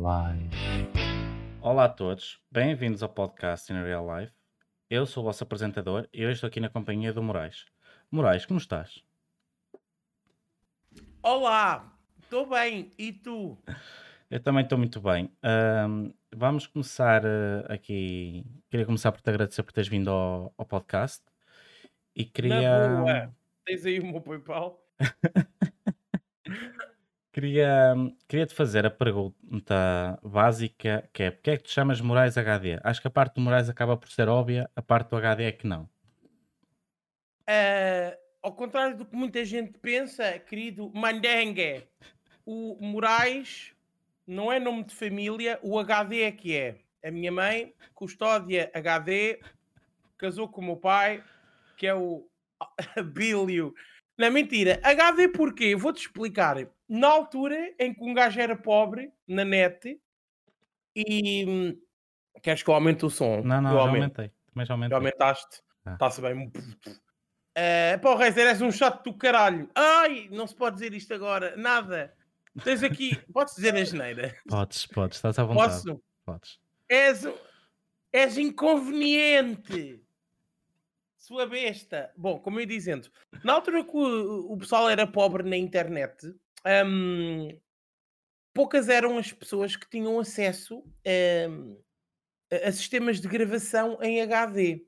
Life. Olá a todos, bem-vindos ao podcast In Real Life. Eu sou o vosso apresentador e hoje estou aqui na companhia do Moraes. Moraes, como estás? Olá, estou bem, e tu? Eu também estou muito bem. Ahm, vamos começar eh, aqui. Queria começar por te agradecer por teres vindo ao, ao podcast e Na queria, boa, tens aí o meu PayPal? queria, queria te fazer a pergunta básica que é porque é que tu chamas Moraes HD? Acho que a parte do Moraes acaba por ser óbvia, a parte do HD é que não. Ah, ao contrário do que muita gente pensa, querido Mandengue, o Moraes não é nome de família, o HD é que é. A minha mãe, Custódia HD, casou com o meu pai, que é o Abílio. Não, mentira. HD porquê? Vou-te explicar. Na altura em que um gajo era pobre, na net, e... hum, Queres que eu aumente o som? Não, não, Eu aumento. aumentei. Também já Já aumentei. aumentaste? Ah. Está-se bem. Uh, pá, o Reiser, és um chato do caralho. Ai, não se pode dizer isto agora. Nada. Tens aqui... Podes dizer a geneira? Podes, podes, estás à vontade. Posso? Podes. És, és inconveniente. Sua besta. Bom, como eu ia dizendo, na altura que o, o pessoal era pobre na internet, hum, poucas eram as pessoas que tinham acesso hum, a, sistemas de gravação em HD.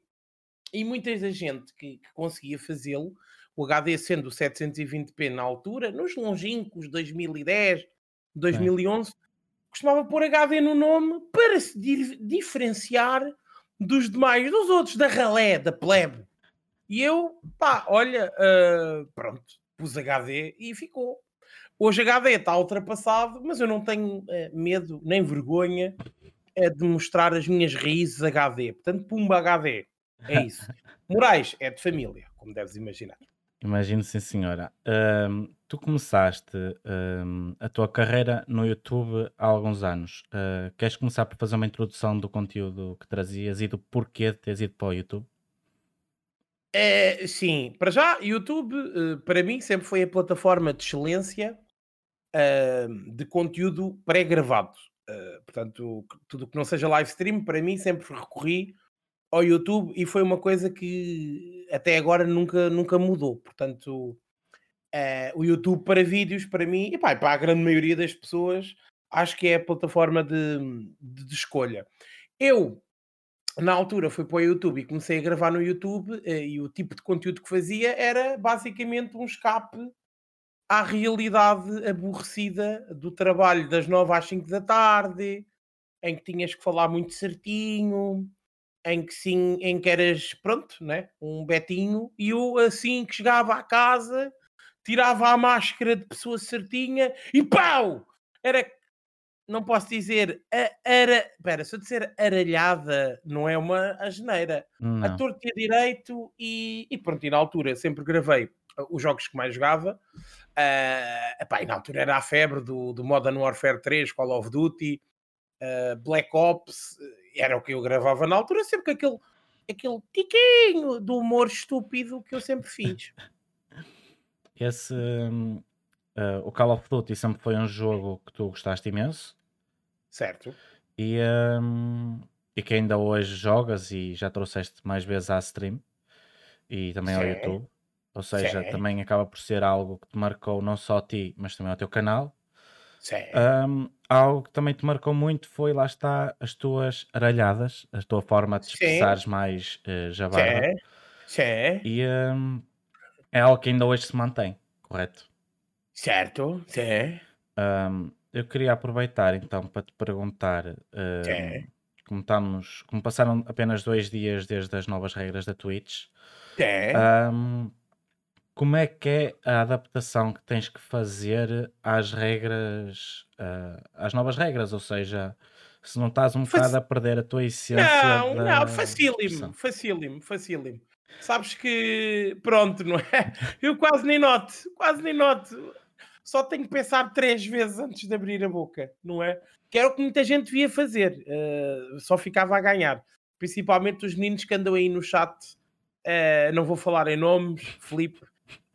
E muita da gente que, que conseguia fazê-lo, o HD sendo o 720p na altura, nos longínquos 2010, 2011, costumava pôr HD no nome para se di- diferenciar dos demais, dos outros, da ralé, da plebe. E eu, pá, olha, ah, pronto, pus HD e ficou. Hoje HD está ultrapassado, mas eu não tenho eh, medo nem vergonha eh, de mostrar as minhas raízes HD. Portanto, pumba HD. É isso. Moraes é de família, como deves imaginar. Imagino, sim, senhora. Ahm, tu começaste ahm, a tua carreira no YouTube há alguns anos. Ah, queres começar por fazer uma introdução do conteúdo que trazias e do porquê de teres ido para o YouTube? É, sim, para já, YouTube, para mim, sempre foi a plataforma de excelência ah, de conteúdo pré-gravado. Ah, portanto, tudo que não seja live stream, para mim, sempre recorri ao YouTube e foi uma coisa que até agora nunca, nunca mudou. Portanto, eh, o YouTube para vídeos, para mim, e pá, para a grande maioria das pessoas, acho que é a plataforma de, de- de escolha. Eu, na altura, fui para o YouTube e comecei a gravar no YouTube, eh, e o tipo de conteúdo que fazia era basicamente um escape à realidade aborrecida do trabalho das 9 às 5 da tarde, em que tinhas que falar muito certinho, em que sim, em que eras, pronto, né? um betinho, e eu assim que chegava à casa, tirava a máscara de pessoa certinha e pau! Era, não posso dizer, a, ara, espera, se eu disser aralhada, não é uma asneira. A Não. torto e a direito e, e pronto, e na altura sempre gravei os jogos que mais jogava. Ah, epá, na altura era a febre do, do Modern Warfare 3, Call of Duty, ah, Black Ops, eh, era o que eu gravava na altura, sempre com aquele, aquele tiquinho do humor estúpido que eu sempre fiz. Esse, ah, o Call of Duty sempre foi um jogo que tu gostaste imenso Certo? e, hum, e que ainda hoje jogas e já trouxeste mais vezes à stream e também ao Sim. YouTube. Ou seja, Sim. também acaba por ser algo que te marcou não só a ti, mas também ao teu canal. Sim. Hum, algo que também te marcou muito foi, lá está, as tuas aralhadas, a tua forma de Sim. expressares mais uh, jabarda. Sim. Sim. E hum, é algo que ainda hoje se mantém, correto? Certo? Sim. Hum, eu queria aproveitar então para te perguntar, Sim. como, estamos, como passaram apenas dois dias desde as novas regras da Twitch, Sim. Como é que é a adaptação que tens que fazer às regras, ah, às novas regras? Ou seja, se não estás um bocado a perder a tua essência Não, da não, facílimo, facílimo, facílimo. Sabes que, pronto, não é? Eu quase nem noto, quase nem noto. Só tenho que pensar três vezes antes de abrir a boca, não é? Que era o que muita gente devia fazer, eh, só ficava a ganhar. Principalmente os meninos que andam aí no chat, eh, não vou falar em nomes, Filipe,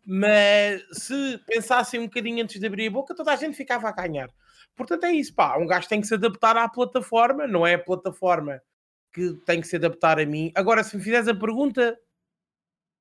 Mas se pensassem um bocadinho antes de abrir a boca, toda a gente ficava a ganhar. Portanto, é isso, pá. Um gajo tem que se adaptar à plataforma, não é a plataforma que tem que se adaptar a mim. Agora, se me fizeres a pergunta,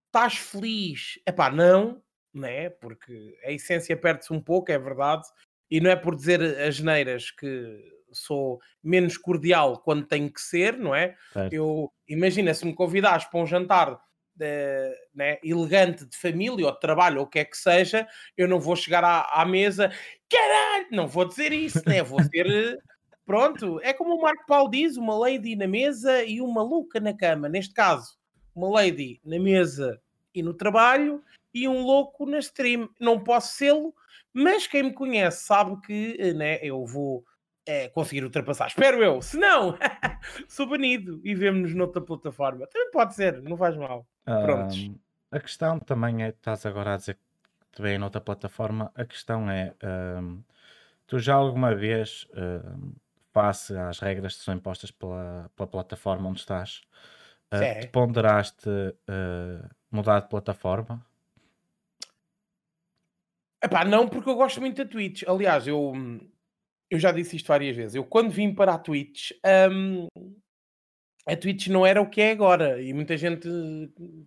estás feliz? É pá, não, né? Porque a essência perde-se um pouco, é verdade. E não é por dizer as neiras que sou menos cordial quando tenho que ser, não é? Certo. Eu imagina se me convidares para um jantar né, elegante de família ou de trabalho ou o que é que seja, eu não vou chegar à, à mesa, caralho, não vou dizer isso, né? Vou ser pronto, é como o Marco Paulo diz: uma lady na mesa e uma louca na cama. Neste caso, uma lady na mesa e no trabalho e um louco na stream. Não posso sê-lo, mas quem me conhece sabe que né, eu vou é, conseguir ultrapassar. Espero eu. Se não, sou banido e vemos-nos noutra plataforma. Também pode ser, não faz mal. Prontos. Um, a questão também é, estás agora a dizer que te vem noutra plataforma, a questão é, um, tu já alguma vez, um, face às regras que são impostas pela, pela plataforma onde estás, uh, te ponderaste uh, mudar de plataforma? Epá, não, porque eu gosto muito da Twitch. Aliás, eu eu já disse isto várias vezes. Eu, quando vim para a Twitch, um, a Twitch não era o que é agora. E muita gente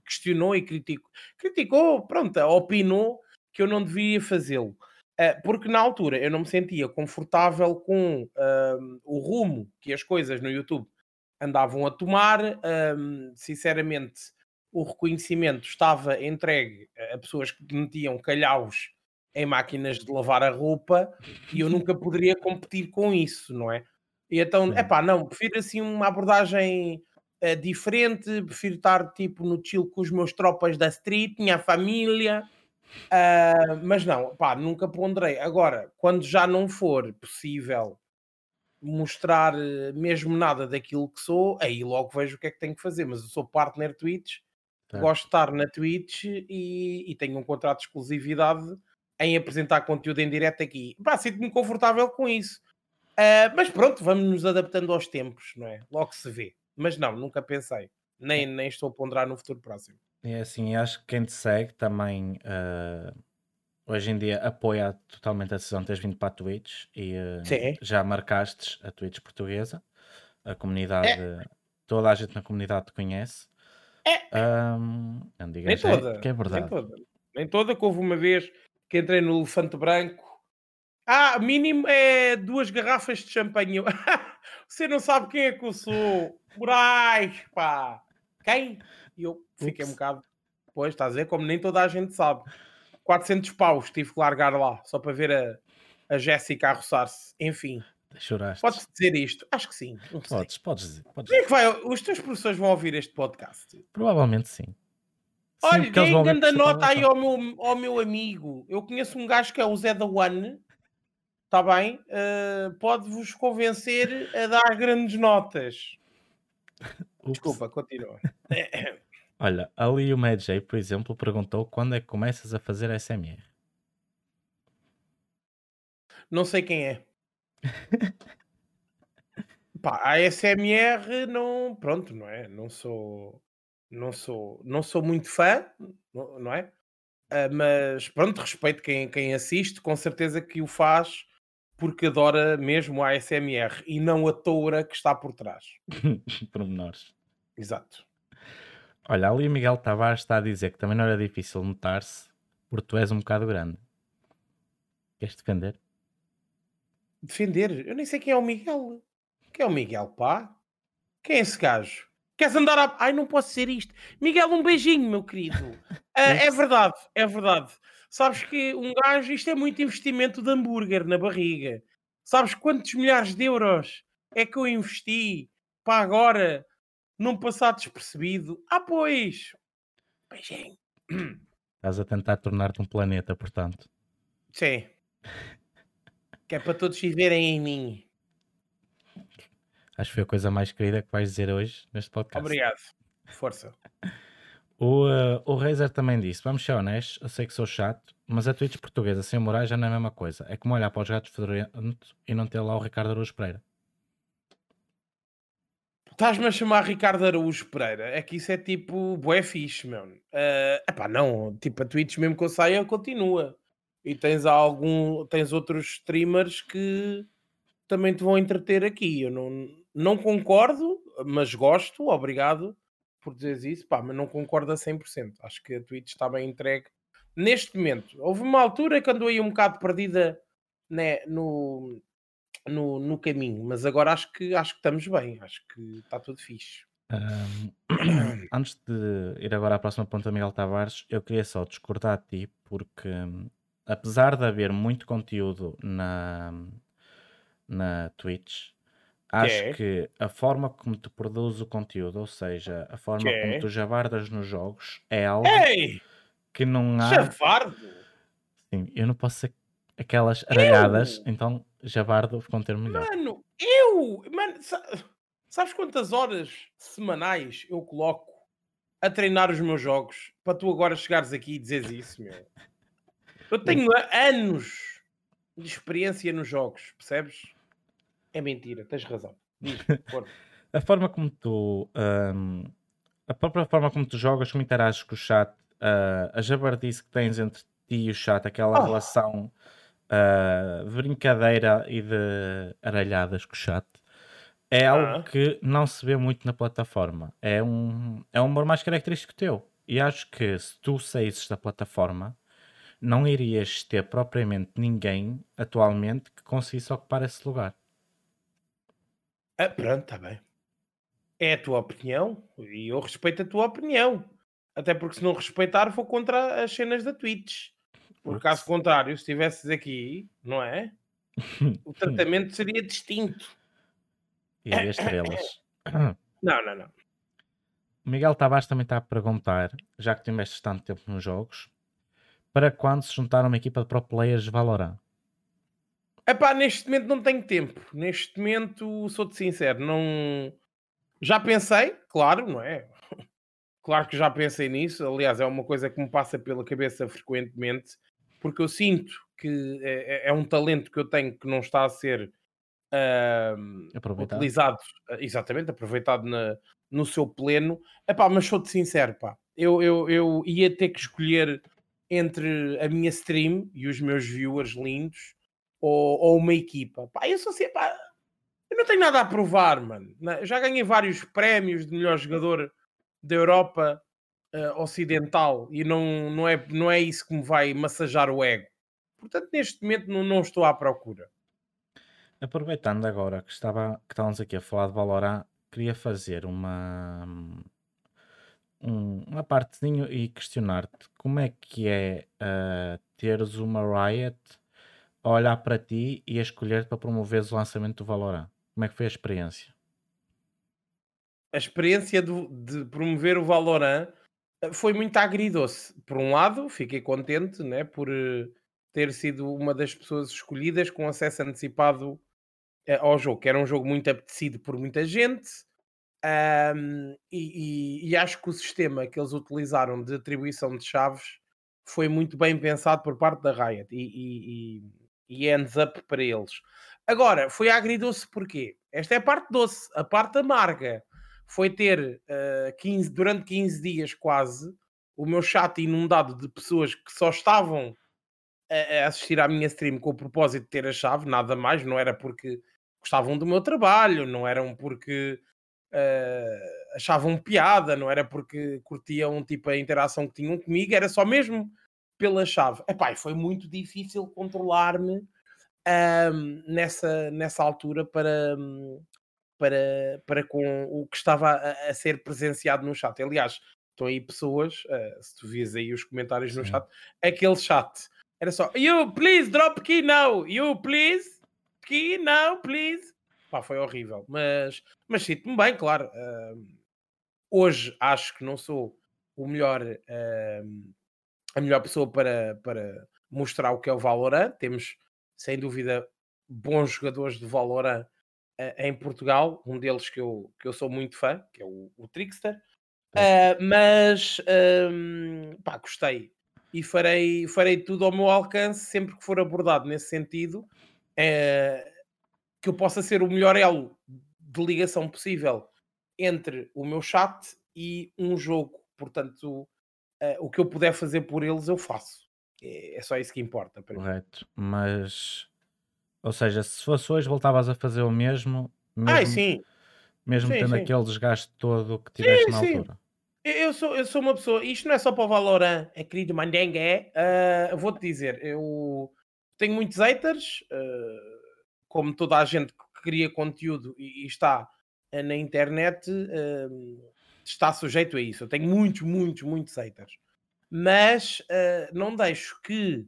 questionou e criticou. Criticou, pronto, opinou que eu não devia fazê-lo. Uh, porque na altura eu não me sentia confortável com uh, o rumo que as coisas no YouTube andavam a tomar. Um, sinceramente, o reconhecimento estava entregue a pessoas que metiam calhaus em máquinas de lavar a roupa e eu nunca poderia competir com isso, não é? E então, é pá, não, prefiro assim uma abordagem uh, diferente, prefiro estar tipo no chill com os meus tropas da street, minha família, uh, mas não, pá, nunca ponderei. Agora, quando já não for possível mostrar eh, mesmo nada daquilo que sou, aí logo vejo o que é que tenho que fazer, mas eu sou partner Twitch, tá. gosto de estar na Twitch e, e tenho um contrato de exclusividade em apresentar conteúdo em direto aqui. Pá, sinto-me confortável com isso. Uh, mas pronto, vamos nos adaptando aos tempos, não é? Logo se vê. Mas não, nunca pensei. Nem, nem estou a ponderar no futuro próximo. É assim, acho que quem te segue também uh, hoje em dia apoia totalmente a decisão de teres vindo para a Twitch e uh, já marcaste a Twitch portuguesa. A comunidade, é. toda a gente na comunidade te conhece. É. Um, não digas nem toda, é, que é verdade. Nem toda. Nem toda, que houve uma vez que entrei no Elefante Branco. Ah, mínimo é duas garrafas de champanhe. Você não sabe quem é que eu sou. Moraes, pá. Quem? E eu fiquei Ups. um bocado. Pois, estás a ver? Como nem toda a gente sabe. 400 paus tive que largar lá, só para ver a, a Jéssica a roçar-se. Enfim. Choraste. Podes dizer isto? Acho que sim. Podes, podes dizer. Podes dizer. É que vai, os teus professores vão ouvir este podcast? Provavelmente sim. Olha, deem grande nota aí ao meu, ao meu amigo. Eu conheço um gajo que é o Zé da One. Está bem? Uh, Pode-vos convencer a dar grandes notas. Desculpa, continua. Olha, ali o Medjay, por exemplo, perguntou quando é que começas a fazer SMR. Não sei quem é. Pá, a SMR não. Pronto, não é? Não sou não sou, não sou muito fã, não é? Uh, mas pronto, respeito quem, quem assiste, com certeza que o faz porque adora mesmo a ASMR e não a toura que está por trás. Pormenores. Exato. Olha, ali o Miguel Tavares está a dizer que também não era difícil notar-se porque tu és um bocado grande. Queres defender? Defender? Eu nem sei quem é o Miguel. Quem é o Miguel, pá? Quem é esse gajo? Queres andar a. Ai, não posso ser isto. Miguel, um beijinho, meu querido. Uh, é verdade, é verdade. Sabes que um gajo, isto é muito investimento de hambúrguer na barriga. Sabes quantos milhares de euros é que eu investi para agora não passar despercebido? Ah, pois. Beijinho. Estás a tentar tornar-te um planeta, portanto. Sim. que é para todos viverem em mim. Acho que foi a coisa mais querida que vais dizer hoje neste podcast. Obrigado. Força. O, uh, o Razer também disse: Vamos ser honestos, eu sei que sou chato, mas a Twitch portuguesa sem morais já não é a mesma coisa. É como olhar para os gatos fedorentos e não ter lá o Ricardo Araújo Pereira. estás-me a chamar Ricardo Araújo Pereira. É que isso é tipo bué fixe, meu. Uh, epá, não, tipo a Twitch mesmo que eu saia continua. E tens algum, tens outros streamers que também te vão entreter aqui. Eu não, não concordo, mas gosto, obrigado por dizeres isso, pá, mas não concordo a 100%. Acho que a Twitch está bem entregue neste momento. Houve uma altura que andou aí um bocado perdida né, no, no, no caminho, mas agora acho que, acho que estamos bem, acho que está tudo fixe. Um, antes de ir agora à próxima ponta, Miguel Tavares, eu queria só discordar de ti, porque apesar de haver muito conteúdo na, na Twitch, acho é? que a forma como tu produzes o conteúdo, ou seja, a forma Que como é? tu javardas nos jogos, é algo Ei! que não há. Chavardo! Sim, eu não posso ser aquelas aralhadas, então javardo ficou um termo melhor. Mano, eu! Mano, sa- sabes quantas horas semanais eu coloco a treinar os meus jogos para tu agora chegares aqui e dizeres isso, meu? Eu tenho anos de experiência nos jogos, percebes? É mentira, tens razão. Diz. A forma como tu. hum, a própria forma como tu jogas, como interages com o chat, ah, a jabardice que tens entre ti e o chat, aquela Oh. relação de brincadeira e de aralhadas com o chat, é algo Ah. que não se vê muito na plataforma. É um, é um humor mais característico teu. E acho que se tu saísses da plataforma, não irias ter propriamente ninguém atualmente que conseguisse ocupar esse lugar. Ah, pronto, está bem. É a tua opinião e eu respeito a tua opinião. Até porque se não respeitar, vou contra as cenas da Twitch. Por caso contrário, se estivesses aqui, não é? O tratamento seria distinto. E havia estrelas. Não, não, não. O Miguel Tavares também está a perguntar, já que tu investes tanto tempo nos jogos, para quando se juntar uma equipa de pro players de Valorant? Epá, neste momento não tenho tempo. Neste momento, sou-te sincero, não... Já pensei, claro, não é? Claro que já pensei nisso. Aliás, é uma coisa que me passa pela cabeça frequentemente, porque eu sinto que é, é um talento que eu tenho que não está a ser Aproveitado. utilizado, eh, exatamente, aproveitado na, no seu pleno. Epá, mas sou-te sincero, pá. Eu, eu, eu ia ter que escolher entre a minha stream e os meus viewers lindos ou, ou uma equipa. Pá, eu sou assim, pá, eu não tenho nada a provar, mano. Já ganhei vários prémios de melhor jogador da Europa eh, Ocidental e não, não, é, não é isso que me vai massajar o ego. Portanto, neste momento não, não estou à procura. Aproveitando agora que, estava, que estávamos aqui a falar de Valorant, queria fazer uma, um- uma partezinho e questionar-te como é que é ah, teres uma Riot olhar para ti e a escolher-te para promoveres o lançamento do Valorant. Como é que foi a experiência? a experiência de promover o Valorant eh, foi muito agridoce. Por um lado, fiquei contente né, por eh, ter sido uma das pessoas escolhidas com acesso antecipado eh, ao jogo, que era um jogo muito apetecido por muita gente. ahm, e, e- e acho que o sistema que eles utilizaram de atribuição de chaves foi muito bem pensado por parte da Riot e, e, ends up para eles. Agora, foi agridoce porquê? Esta é a parte doce, a parte amarga foi ter eh, 15, durante 15 dias quase o meu chat inundado de pessoas que só estavam a, a assistir à minha stream com o propósito de ter a chave, nada mais, não era porque gostavam do meu trabalho, não eram porque eh, achavam piada, não era porque curtiam tipo a interação que tinham comigo, era só mesmo pela chave. Epá, foi muito difícil controlar-me ahm, nessa, nessa altura para, para, para com o que estava a, a ser presenciado no chat. Aliás, estão aí pessoas, ah, se tu vias aí os comentários no Sim. chat, aquele chat era só You please drop key now, you please key now, please. Pá, foi horrível, mas, mas sinto-me bem, claro. ahm, hoje acho que não sou o melhor, ahm, a melhor pessoa para, para mostrar o que é o Valorant. Temos, sem dúvida, bons jogadores de Valorant eh, em Portugal. Um deles que eu, que eu sou muito fã, que é o, o Trickster. Ah, mas, ahm, pá, gostei. E farei, farei tudo ao meu alcance, sempre que for abordado nesse sentido, eh, que eu possa ser o melhor elo de ligação possível entre o meu chat e um jogo. Portanto, uh, o que eu puder fazer por eles, eu faço. É, é só isso que importa. Correto. Mim. Mas, ou seja, se fosse hoje, voltavas a fazer o mesmo, mesmo, Ai, sim. mesmo sim, tendo sim. aquele desgaste todo que tiveste sim, na altura. Eu sou, eu sou uma pessoa, isto não é só para o Valorant, é querido Mandengue, é. Uh, Vou-te dizer, eu tenho muitos haters, uh, como toda a gente que cria conteúdo e, e está uh, na internet, está sujeito a isso. Eu tenho muitos, muitos, muitos haters. Mas não deixo que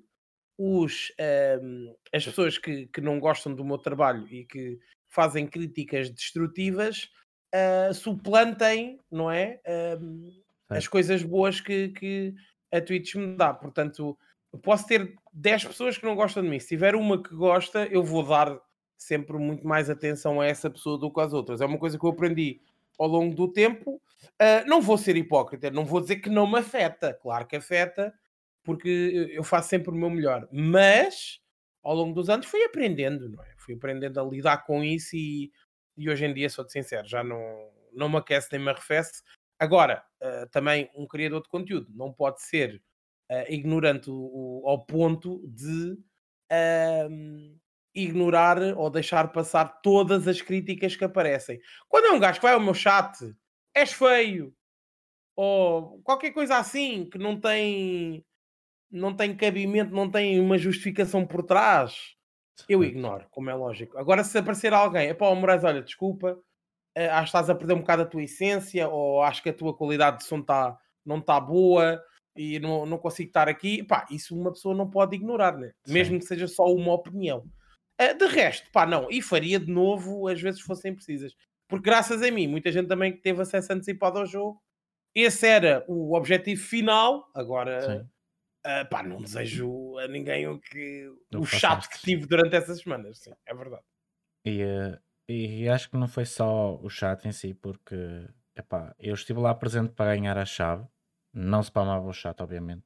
os, as pessoas que, que não gostam do meu trabalho e que fazem críticas destrutivas uh, suplantem, não é? Uh, as coisas boas que, que a Twitch me dá. Portanto, posso ter 10 pessoas que não gostam de mim. Se tiver uma que gosta, eu vou dar sempre muito mais atenção a essa pessoa do que às outras. É uma coisa que eu aprendi ao longo do tempo. Uh, não vou ser hipócrita, não vou dizer que não me afeta. Claro que afeta, porque eu faço sempre o meu melhor. Mas ao longo dos anos fui aprendendo, não é? Fui aprendendo a lidar com isso e e hoje em dia, sou-te sincero, já não, não me aquece nem me arrefece. Agora, uh, também um criador de conteúdo não pode ser uh, ignorante o, o, ao ponto de uh, ignorar ou deixar passar todas as críticas que aparecem. Quando é um gajo que vai ao meu chat, és feio, ou qualquer coisa assim que não tem não tem cabimento, não tem uma justificação por trás, eu ignoro, como é lógico. Agora, se aparecer alguém, é pá, Moraes, olha, desculpa, uh, acho que estás a perder um bocado a tua essência, ou acho que a tua qualidade de som tá, não está boa e não, não consigo estar aqui, pá, isso uma pessoa não pode ignorar, né? mesmo que seja só uma opinião. Uh, de resto, pá, não, e faria de novo às vezes fossem precisas, porque graças a mim, muita gente também que teve acesso antecipado ao jogo, esse era o objetivo final, agora. Uh, pá, não desejo a ninguém o, que, o chato que tive durante essas semanas, sim, é verdade. E, uh, e acho que não foi só o chato em si, porque epá, eu estive lá presente para ganhar a chave, não se palmava o chato, obviamente,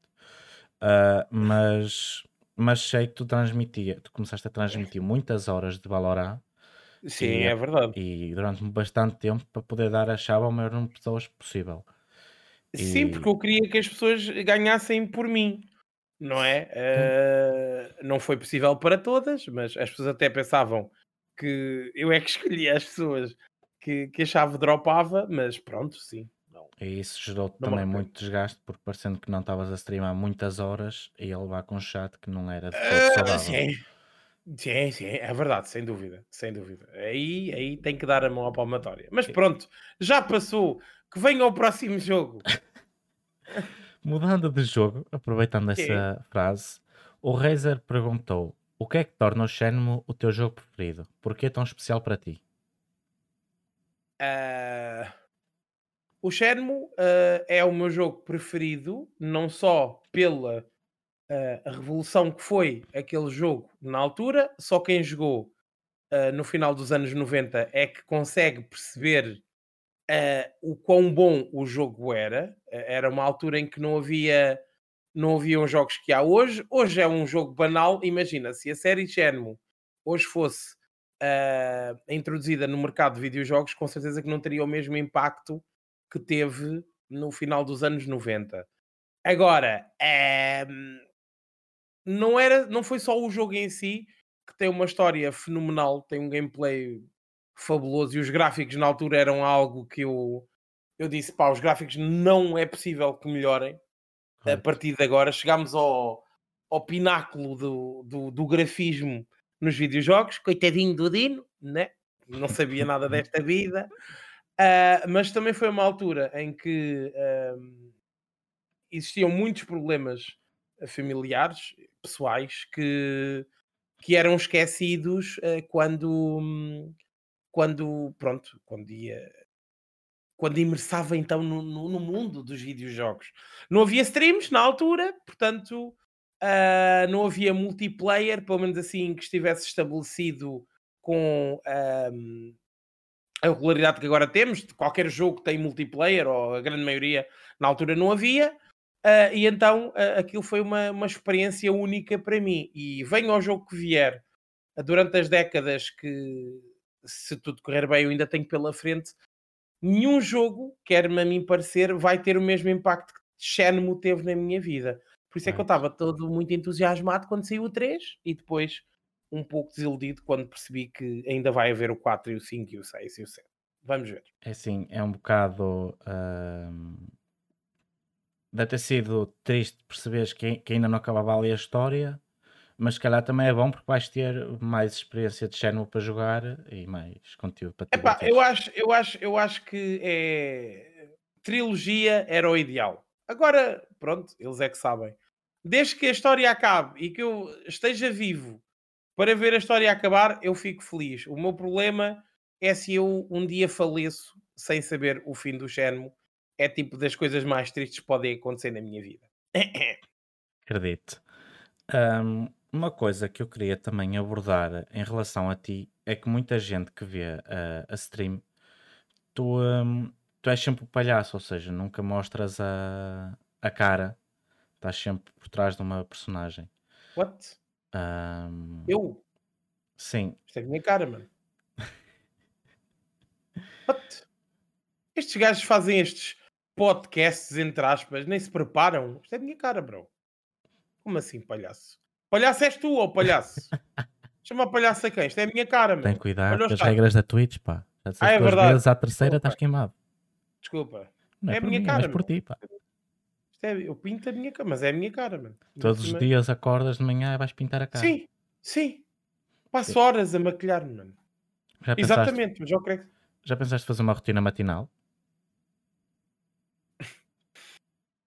uh, mas, mas sei que tu transmitia, tu começaste a transmitir muitas horas de Valorant. Sim, e, é verdade. E durante bastante tempo para poder dar a chave ao maior número de pessoas possível. Sim, porque eu queria que as pessoas ganhassem por mim, não é? Uh, não foi possível para todas, mas as pessoas até pensavam que eu é que escolhia as pessoas que, que a chave dropava, mas pronto, sim. E isso gerou também muito desgaste, porque parecendo que não estavas a streamar muitas horas e a levar com um chat que não era de todo uh. Sim. Sim, sim, é verdade, sem dúvida, sem dúvida. Aí, aí tem que dar a mão à palmatória. Mas pronto, já passou que venha ao próximo jogo. Mudando de jogo, aproveitando essa frase, o Razer perguntou: o que é que torna o Shenmue o teu jogo preferido? Por que é tão especial para ti? Uh, o Shenmue uh, é o meu jogo preferido, não só pela uh, revolução que foi aquele jogo na altura, só quem jogou no final dos anos 90 é que consegue perceber uh, o quão bom o jogo era. Uh, era uma altura em que não havia não haviam jogos que há hoje. Hoje é um jogo banal. Imagina, se a série Shenmue hoje fosse uh, introduzida no mercado de videojogos, com certeza que não teria o mesmo impacto que teve no final dos anos 90. Agora, não, era, não foi só o jogo em si que tem uma história fenomenal, tem um gameplay fabuloso e os gráficos na altura eram algo que eu, eu disse: pá, os gráficos não é possível que melhorem a partir de agora. Chegámos ao, ao pináculo do, do, do grafismo nos videojogos, coitadinho do Dino, né? não sabia nada desta vida, uh, mas também foi uma altura em que uh, existiam muitos problemas familiares, pessoais, que, que eram esquecidos uh, quando, quando, pronto, quando ia quando imersava então no, no, no, mundo dos videojogos. Não havia streams na altura, portanto, uh, não havia multiplayer, pelo menos assim, que estivesse estabelecido com a regularidade que agora temos. De qualquer jogo tem multiplayer, ou a grande maioria na altura não havia. Uh, e então aquilo foi uma, uma experiência única para mim. E venho ao jogo que vier, durante as décadas que se tudo correr bem, eu ainda tenho pela frente, nenhum jogo, quer-me a mim parecer, vai ter o mesmo impacto que Shenmue teve na minha vida. Por isso é que eu estava todo muito entusiasmado quando saiu o 3 e depois um pouco desiludido quando percebi que ainda vai haver o 4 e o 5 e o 6 e o 7. Vamos ver. É assim, é um bocado. Deve ter sido triste perceberes que, que ainda não acabava ali a história, mas se calhar também é bom porque vais ter mais experiência de Shenmue para jogar e mais conteúdo para ter. Epá, eu acho, eu acho, eu acho que é trilogia era o ideal. Agora, pronto, eles é que sabem. Desde que a história acabe e que eu esteja vivo para ver a história acabar, eu fico feliz. O meu problema é se eu um dia faleço sem saber o fim do Shenmue é tipo das coisas mais tristes que podem acontecer na minha vida. Acredito. Um, uma coisa que eu queria também abordar em relação a ti é que muita gente que vê a, a stream, tu, um, tu és sempre o palhaço, ou seja, nunca mostras a, a cara, estás sempre por trás de uma personagem. What? Um, eu? Sim. Isto é minha cara, mano. What? Estes gajos fazem estes podcasts, entre aspas, nem se preparam. Isto é minha cara, bro. Como assim, palhaço? Palhaço és tu, ou palhaço? Chama palhaço a quem? Isto é a minha cara, Tem cuidado com as regras da Twitch, pá. Já ah, é verdade. vezes, à terceira estás queimado. Desculpa. Não é, é a minha mim, cara, mas por ti, pá. Eu pinto a minha cara, mas é a minha cara, mano. Todos os dias acordas de manhã e vais pintar a cara. Sim, sim. Passo sim. horas a maquilhar-me, mano. Já pensaste, Exatamente, mas eu creio que... Já pensaste fazer uma rotina matinal?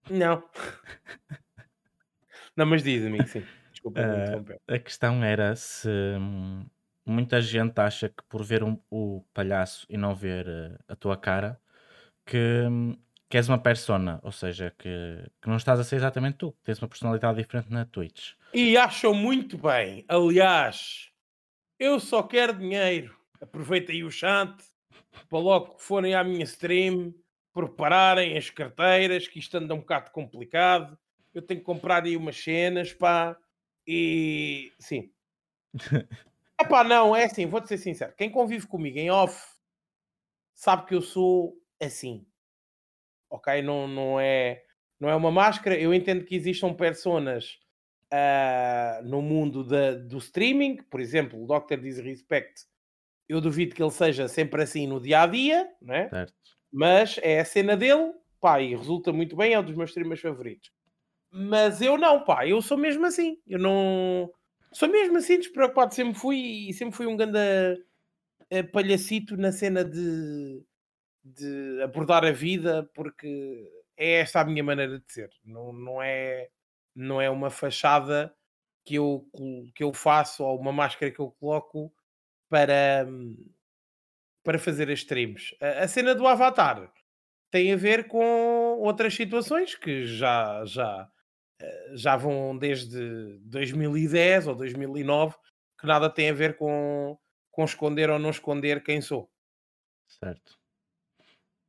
Não. Não, mas diz-me, sim. Desculpa, uh, a questão era se hum, muita gente acha que por ver um, o palhaço e não ver uh, a tua cara, que, hum, que és uma persona, ou seja, que, que não estás a ser exatamente tu, que tens uma personalidade diferente na Twitch. E acham muito bem. Aliás, eu só quero dinheiro. Aproveitem o chante para logo que forem à minha stream prepararem as carteiras, que isto anda um bocado complicado. Eu tenho que comprar aí umas cenas, pá. E sim. pá, não, é assim, vou-te ser sincero. Quem convive comigo em off sabe que eu sou assim. Ok? Não, não, é, não é uma máscara. Eu entendo que existam personas uh, no mundo da, do streaming, por exemplo, o Dr. Disrespect. Eu duvido que ele seja sempre assim no dia a dia, né? Certo. Mas é a cena dele, pá, e resulta muito bem, é um dos meus streamers favoritos. Mas eu não, pá, eu sou mesmo assim. Eu não. Sou mesmo assim despreocupado. Sempre fui e sempre fui um grande eh, palhacito na cena de, de abordar a vida, porque é esta a minha maneira de ser. Não, não, é, não é uma fachada que eu, que eu faço ou uma máscara que eu coloco para, para fazer as streams. A, a, cena do Avatar tem a ver com outras situações que já, já, eh, já vão desde 2010 ou 2009, que nada tem a ver com, com esconder ou não esconder quem sou. Certo.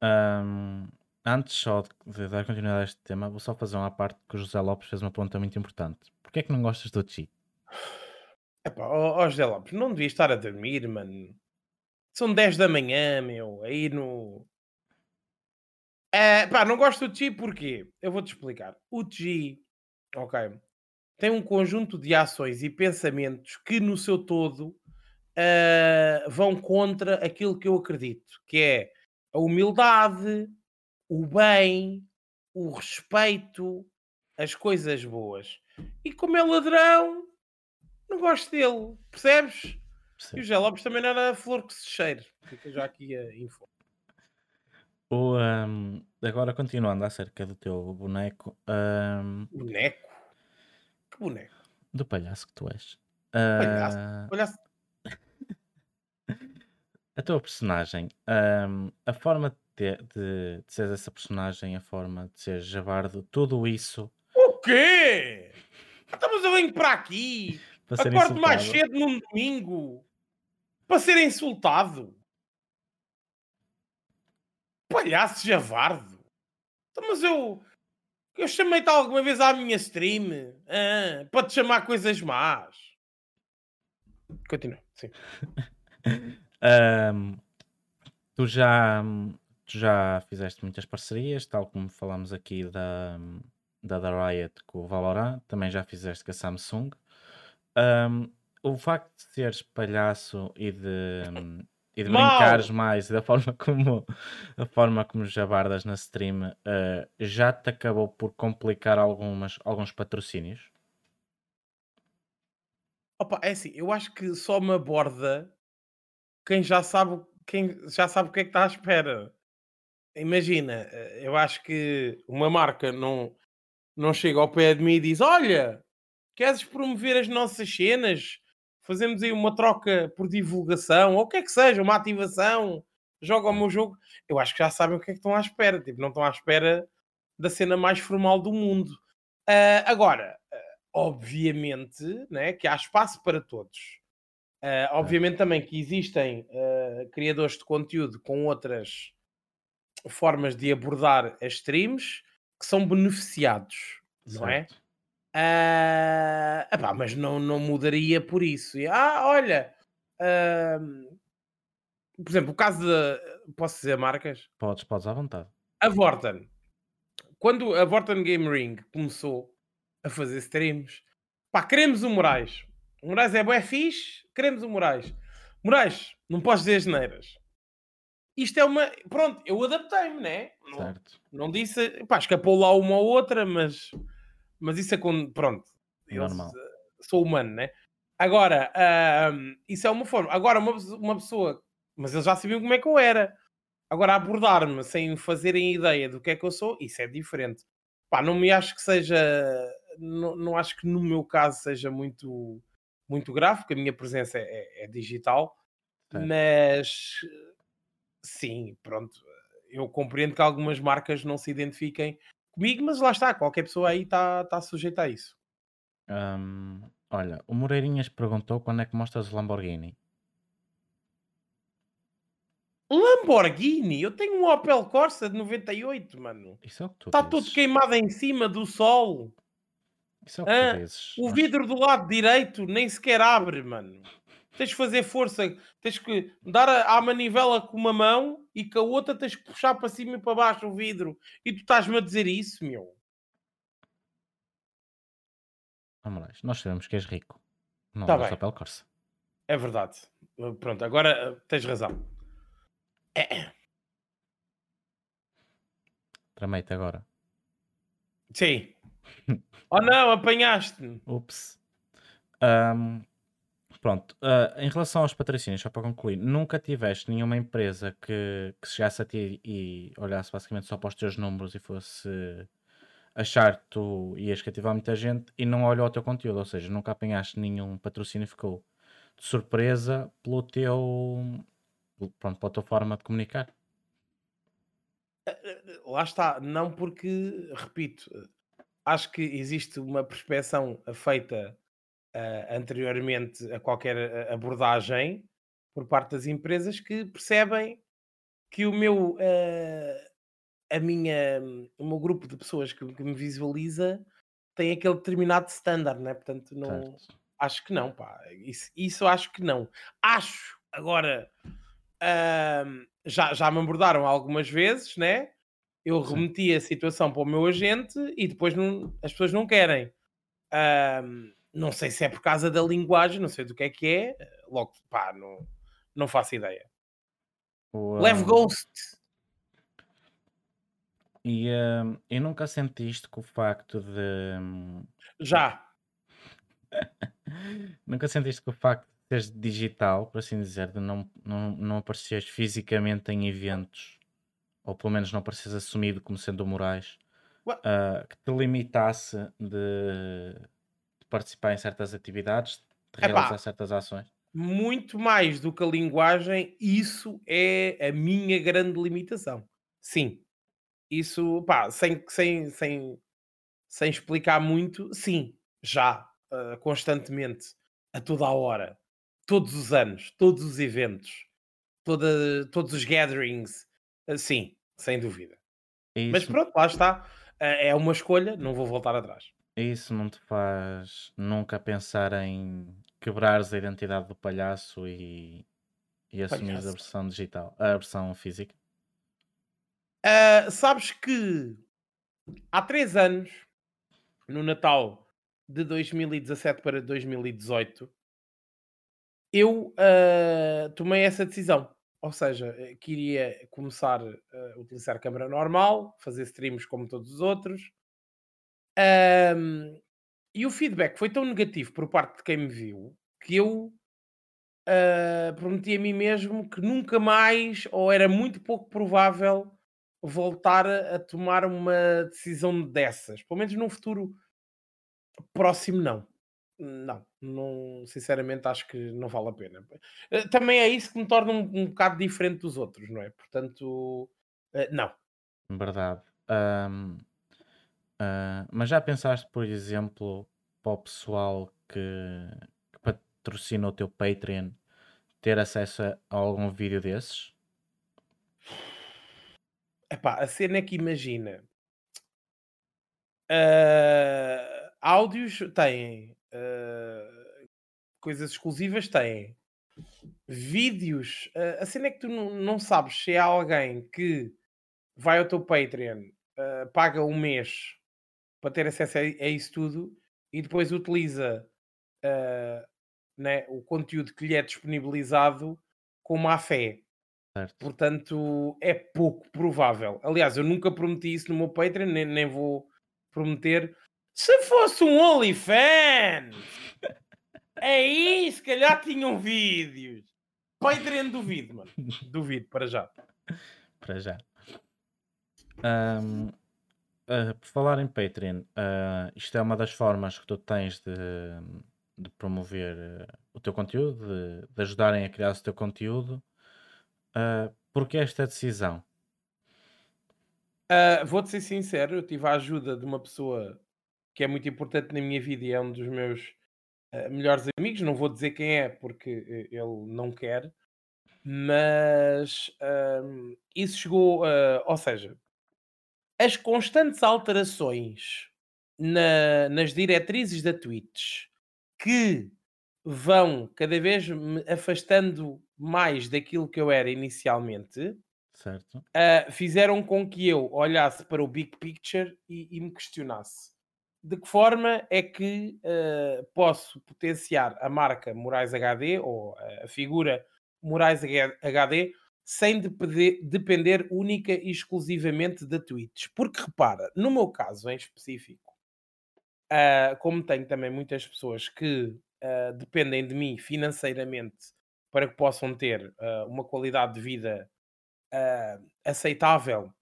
Um, antes só de dar continuidade a este tema, vou só fazer uma parte que o José Lopes fez uma pergunta muito importante. Porquê é que não gostas do Chi? Epá, ó, ó José Lopes, não devia estar a dormir, mano. São 10 da manhã, meu, aí no. É, pá, não gosto do Chi porque eu vou-te explicar. O Chi, ok, tem um conjunto de ações e pensamentos que no seu todo uh, vão contra aquilo que eu acredito, que é a humildade, o bem, o respeito, as coisas boas. E como é ladrão, não gosto dele, percebes? Sim. E o José Lopes também não era flor que se cheire. Fica já aqui a info. O, um, agora continuando acerca do teu boneco. Um, boneco? Que boneco? Do palhaço que tu és. Palhaço? Uh, palhaço. A tua personagem, um, a forma de, de, de seres essa personagem, a forma de ser javardo, tudo isso. O quê? Estamos a vir para aqui. Acordo mais cedo num domingo para ser insultado. Palhaço javardo. Então, mas eu. Eu chamei-te alguma vez à minha stream ah, para te chamar coisas más. Continua, sim. um, tu já. tu já fizeste muitas parcerias, tal como falamos aqui da, da, da Riot com o Valorant, também já fizeste com a Samsung. Um, o facto de seres palhaço e de, e de brincares mais e da forma como a forma como jabardas na stream uh, já te acabou por complicar algumas, alguns patrocínios? Opa, é assim, eu acho que só me aborda quem já sabe, quem já sabe o que é que está à espera. Imagina, eh, eu acho que uma marca não, não chega ao pé de mim e diz: Olha, queres promover as nossas cenas? Fazemos aí uma troca por divulgação, ou o que é que seja, uma ativação, joga o meu jogo. Eu acho que já sabem o que é que estão à espera. Tipo, não estão à espera da cena mais formal do mundo. Uh, agora, obviamente, né, que há espaço para todos. Uh, obviamente também que existem uh, criadores de conteúdo com outras formas de abordar as streams que são beneficiados, certo. não é? Uh, epá, mas não, não mudaria por isso. Ah, olha, uh, por exemplo, o caso de. Posso dizer marcas? Podes, podes à vontade. A Vorten. Quando a Vorten Game Ring começou, a fazer streams. Pá, queremos o Moraes. O Moraes é bué fixe, queremos o Moraes. Moraes, não podes dizer geneiras. Isto é uma... Pronto, eu adaptei-me, né? Certo. Não, não disse... Pá, escapou lá uma ou outra, mas... Mas isso é quando... Pronto. Normal. Eu sou humano, né? Agora, uh, isso é uma forma. Agora, uma, uma pessoa... Mas eles já sabiam como é que eu era. Agora, abordar-me sem fazerem ideia do que é que eu sou, isso é diferente. Pá, não me acho que seja não, não acho que no meu caso seja muito, muito grave, porque a minha presença é, é, é digital, mas sim, pronto. Eu compreendo que algumas marcas não se identifiquem comigo, mas lá está, qualquer pessoa aí está tá sujeita a isso. Olha, o Moreirinhas perguntou quando é que mostras o Lamborghini. Lamborghini? Eu tenho um Opel Corsa de 98, mano. Isso é o que tu Está todo queimado em cima do sol. Isso é o que ah, dizes. O vidro do lado direito nem sequer abre, mano. Tens que fazer força, tens que dar à manivela com uma mão e com a outra tens que puxar para cima e para baixo o vidro. E tu estás-me a dizer isso, meu? Nós sabemos que és rico. Não tá bem. papel corsa. É verdade. Pronto, agora eh, tens razão. É. Tramei-te agora. Sim. Oh não, apanhaste-me. Ups. Um, pronto, uh, em relação aos patrocínios, só para concluir, nunca tiveste nenhuma empresa que, que chegasse a ti e olhasse basicamente só para os teus números e fosse achar que tu ias cativar muita gente e não olhou o teu conteúdo, ou seja, nunca apanhaste nenhum patrocínio e ficou de surpresa pelo teu pronto, pela tua forma de comunicar. Eh, eh, lá está, não porque, repito, acho que existe uma perspeção feita uh, anteriormente a qualquer eh, abordagem por parte das empresas que percebem que o meu uh, a minha o meu grupo de pessoas que, que me visualiza tem aquele determinado standard, né? Portanto, não certo. acho que não, pá. Isso, isso acho que não. Acho agora uh, já, já me abordaram algumas vezes, né? Eu remeti a situação para o meu agente e depois não, as pessoas não querem. Um, não sei se é por causa da linguagem, não sei do que é que é. Logo, pá, não, não faço ideia. Uau. Leve Ghost. E nunca sentiste que o facto de. Hum, Já. nunca sentiste que o facto de seres digital, por assim dizer, de não, não, não apareceres fisicamente em eventos ou pelo menos não pareces assumido como sendo o Moraes, uh, que te limitasse de, de, participar em certas atividades, de realizar Epá, certas ações? Muito mais do que a linguagem, isso é a minha grande limitação. Sim. Isso, pá, sem, sem, sem, sem explicar muito, sim, já, uh, constantemente, a toda a hora, todos os anos, todos os eventos, toda, todos os gatherings, uh, sim, sem dúvida. Mas pronto, lá está. Eh, é uma escolha, não vou voltar atrás. isso não te faz nunca pensar em quebrares a identidade do palhaço e, e assumires a versão digital, a versão física? Ah, sabes que há três anos, no Natal de 2017 para 2018, eu ah, tomei essa decisão. Ou seja, eh, queria começar a utilizar câmera normal, fazer streams como todos os outros. Ahm, e o feedback foi tão negativo por parte de quem me viu que eu ah, prometi a mim mesmo que nunca mais, ou era muito pouco provável, voltar a tomar uma decisão dessas. Pelo menos num futuro próximo, não. Não, não, sinceramente acho que não vale a pena. Eh, Também é isso que me torna um, um bocado diferente dos outros, não é? Portanto, eh, não. Verdade. Ahm, ah, mas já pensaste, por exemplo, para o pessoal que, que patrocina o teu Patreon ter acesso a algum vídeo desses? Epá, a cena é que imagina. ah, áudios têm. Ah, coisas exclusivas têm. Vídeos. ah, a cena é que tu não, não sabes se é alguém que vai ao teu Patreon, ah, paga um mês para ter acesso a, a isso tudo e depois utiliza ah, né, o conteúdo que lhe é disponibilizado com má fé. Certo. Portanto, é pouco provável. Aliás, eu nunca prometi isso no meu Patreon, nem, nem vou prometer. Se fosse um OnlyFans, aí se calhar tinham vídeos. Patreon duvido, mano. Duvido, para já. Para já. Ahm, ah, por falar em Patreon, ah, isto é uma das formas que tu tens de, de promover ah, o teu conteúdo, de, de ajudarem a criar o teu conteúdo. Uh, porque esta decisão? Vou-te ser sincero, eu tive a ajuda de uma pessoa que é muito importante na minha vida e é um dos meus ah, melhores amigos. Não vou dizer quem é porque eh, ele não quer, mas ahm, isso chegou, ah, ou seja, as constantes alterações na- nas diretrizes da Twitch que vão cada vez me afastando mais daquilo que eu era inicialmente, Certo? uh, fizeram com que eu olhasse para o big picture e, e me questionasse de que forma é que uh, posso potenciar a marca Moraes HD ou a figura Moraes HD sem depender, depender única e exclusivamente da Twitch. Porque repara, no meu caso em específico, uh, como tenho também muitas pessoas que uh, dependem de mim financeiramente para que possam ter uma qualidade de vida aceitável.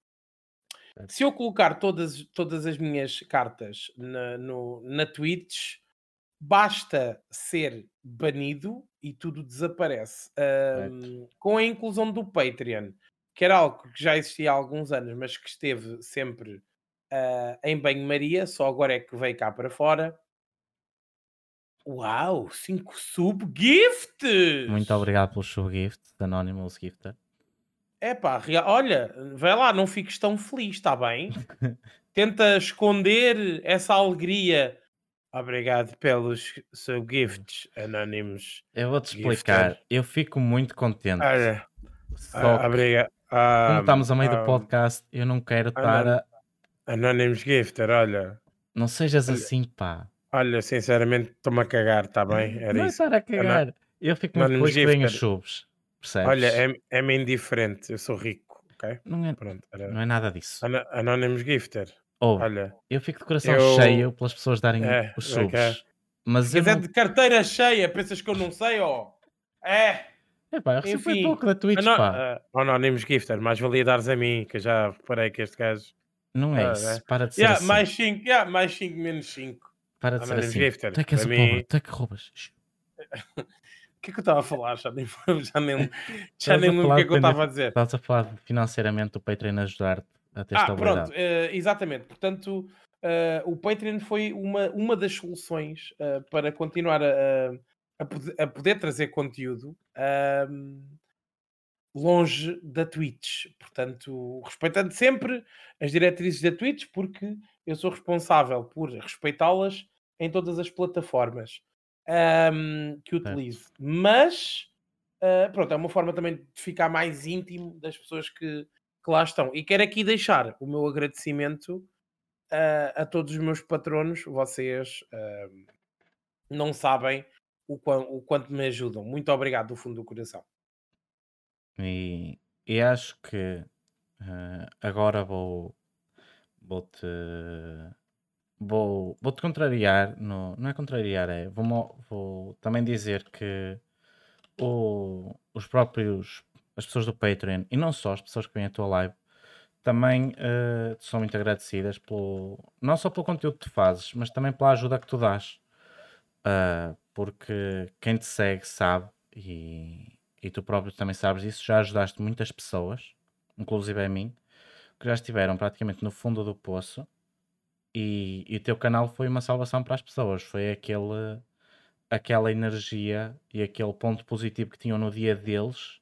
Se eu colocar todas, todas as minhas cartas na, no, na Twitch, basta ser banido e tudo desaparece. Um, com a inclusão do Patreon, que era algo que já existia há alguns anos, mas que esteve sempre uh, em banho-maria, só agora é que veio cá para fora. Uau, 5 subgifts! Muito obrigado pelo subgift, Anonymous Gifter. É pá, olha, vai lá, não fiques tão feliz, está bem? Tenta esconder essa alegria. Obrigado pelos subgifts anónimos. Eu vou-te explicar. Gifter. Eu fico muito contente. Olha, Só que, obrigado. como Ah, estamos a meio do ah, podcast, eu não quero estar a... Anonymous Gifter, olha. Não sejas Olha, assim, pá. olha, sinceramente estou-me a cagar, está bem? Era Não é isso. estar a cagar. Eu fico muito Anonymous feliz que Gifter. subs. Percebes? Olha, é- é-me indiferente, eu sou rico, ok? Não, é, Pronto, era- não é nada disso. Ano- Anonymous Gifter, Ouve, olha. eu fico de coração Eu- cheio pelas pessoas darem É, os ok. subs. Mas Se eu quiser não... de carteira cheia, pensas que eu não sei, ó? É. Epá, eu recebo bem Enfim, pouco da Twitch, Ano- pá. ah, Anonymous Gifter, mais valia dares a mim, que eu já reparei que este gajo. Não é ah, isso. é. Para de ser Yeah, assim. mais 5, yeah, mais 5, menos 5. Para de ser Anonymous assim. Gifter, Tu é que és o pobre. mim- Tu é que roubas. O que é que eu estava a falar? Já nem, já nem, já nem lembro o que é que eu estava a dizer. Estás a falar financeiramente o Patreon ajudar-te a ter Ah, estabilidade. pronto, eh, exatamente. Portanto, eh, o Patreon foi uma, uma das soluções eh, para continuar a, a- poder, a poder trazer conteúdo ahm, longe da Twitch. Portanto, respeitando sempre as diretrizes da Twitch, porque eu sou responsável por respeitá-las em todas as plataformas ahm, que utilizo. Mas, ah, pronto, é uma forma também de ficar mais íntimo das pessoas que, que lá estão. E quero aqui deixar o meu agradecimento a, a todos os meus patronos. Vocês uh, não sabem o, quão, o quanto me ajudam. Muito obrigado do fundo do coração. E, e acho que uh, agora vou vou-te vou, vou-te contrariar, no, não é contrariar, é vou, vou também dizer que o, os próprios as pessoas do Patreon e não só as pessoas que vêm à tua live também uh, são muito agradecidas pelo, não só pelo conteúdo que tu fazes, mas também pela ajuda que tu dás. Uh, porque quem te segue sabe, e, e tu próprio também sabes disso, já ajudaste muitas pessoas, inclusive a mim, que já estiveram praticamente no fundo do poço e, e o teu canal foi uma salvação para as pessoas. Foi aquele, aquela energia e aquele ponto positivo que tinham no dia deles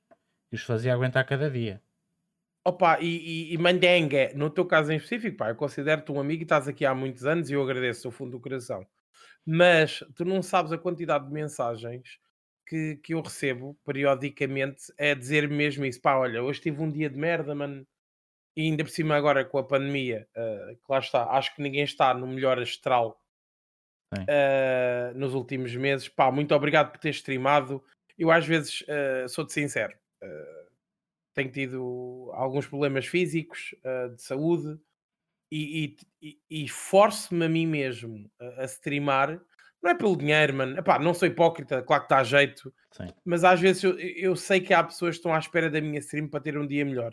que os fazia aguentar cada dia. Opa, e, e, e Mandenga, no teu caso em específico, pá, eu considero-te um amigo e estás aqui há muitos anos e eu agradeço do fundo do coração mas tu não sabes a quantidade de mensagens que, que eu recebo periodicamente a dizer mesmo isso. Pá, olha, hoje tive um dia de merda, mano. E ainda por cima agora com a pandemia, uh, que lá está, acho que ninguém está no melhor astral uh, nos últimos meses. Pá, muito obrigado por ter streamado. Eu às vezes uh, sou-te sincero, tenho tido alguns problemas físicos, de saúde, e, e, e forço-me a mim mesmo a, a, streamar, não é pelo dinheiro, mano. Epá, não sou hipócrita, claro que está a jeito, Sim. mas às vezes eu, eu sei que há pessoas que estão à espera da minha stream para ter um dia melhor.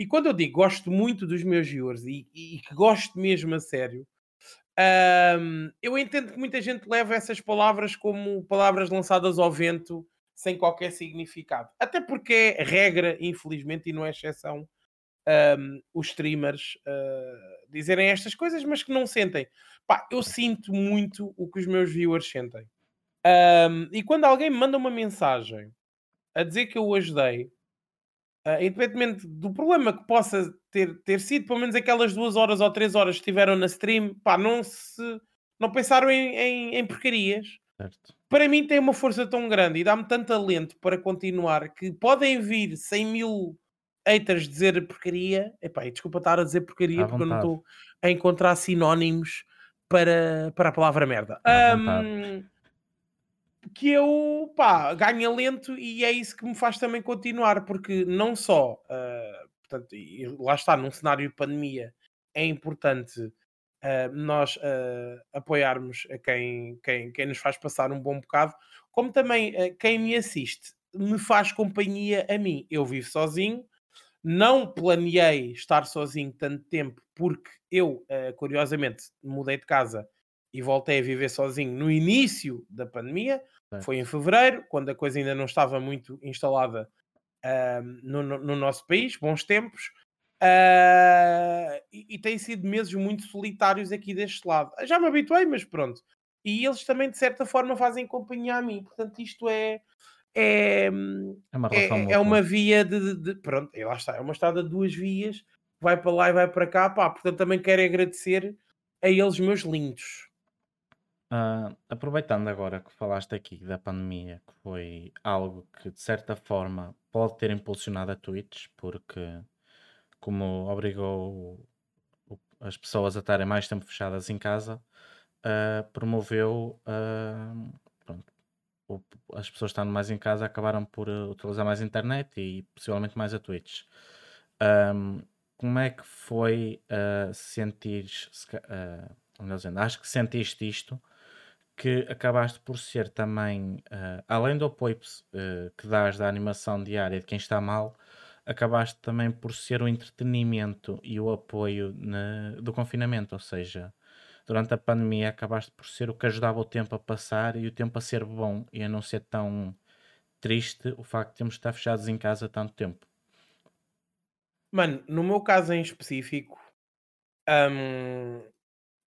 E quando eu digo gosto muito dos meus viewers e, e que gosto mesmo a sério, eu entendo que muita gente leva essas palavras como palavras lançadas ao vento sem qualquer significado. Até porque é regra, infelizmente, e não é exceção, um, os streamers uh, dizerem estas coisas, mas que não sentem. Pá, eu sinto muito o que os meus viewers sentem. Um, e quando alguém me manda uma mensagem a dizer que eu o ajudei, uh, independentemente do problema que possa ter, ter sido, pelo menos aquelas duas horas ou três horas que estiveram na stream, pá, não se não pensaram em, em, em porcarias. Certo. Para mim tem uma força tão grande e dá-me tanto alento para continuar que podem vir 100 mil haters dizer porcaria, epá, e desculpa estar a dizer porcaria à porque vontade. eu não estou a encontrar sinónimos para, para a palavra merda. Um, que eu pá, ganho lento e é isso que me faz também continuar, porque não só, uh, portanto, lá está, num cenário de pandemia, é importante uh, nós uh, apoiarmos a quem, quem, quem nos faz passar um bom bocado, como também quem me assiste me faz companhia a mim. Eu vivo sozinho, não planeei estar sozinho tanto tempo, porque eu, curiosamente, mudei de casa e voltei a viver sozinho no início da pandemia. Foi em fevereiro, quando a coisa ainda não estava muito instalada uh, no, no, no, nosso país, bons tempos. Uh, e, e têm sido meses muito solitários aqui deste lado. Já me habituei, mas pronto. E eles também, de certa forma, fazem companhia a mim. Portanto, isto é é, é, uma, é, é uma via de, de, de, Pronto, e lá está, é uma estrada de duas vias, vai para lá e vai para cá, pá, portanto também quero agradecer a eles, meus lindos. Uh, aproveitando agora que falaste aqui da pandemia, que foi algo que de certa forma pode ter impulsionado a Twitch, porque como obrigou as pessoas a estarem mais tempo fechadas em casa, uh, promoveu uh, as pessoas estando mais em casa acabaram por utilizar mais a internet e possivelmente mais a Twitch. Como é que foi sentir, uh, dizendo, acho que sentiste isto, que acabaste por ser também, uh, além do apoio uh, que dás da animação diária de quem está mal, acabaste também por ser o entretenimento e o apoio do confinamento, ou seja, durante a pandemia acabaste por ser o que ajudava o tempo a passar e o tempo a ser bom e a não ser tão triste o facto de termos de estar fechados em casa tanto tempo. Mano, no meu caso em específico, hum,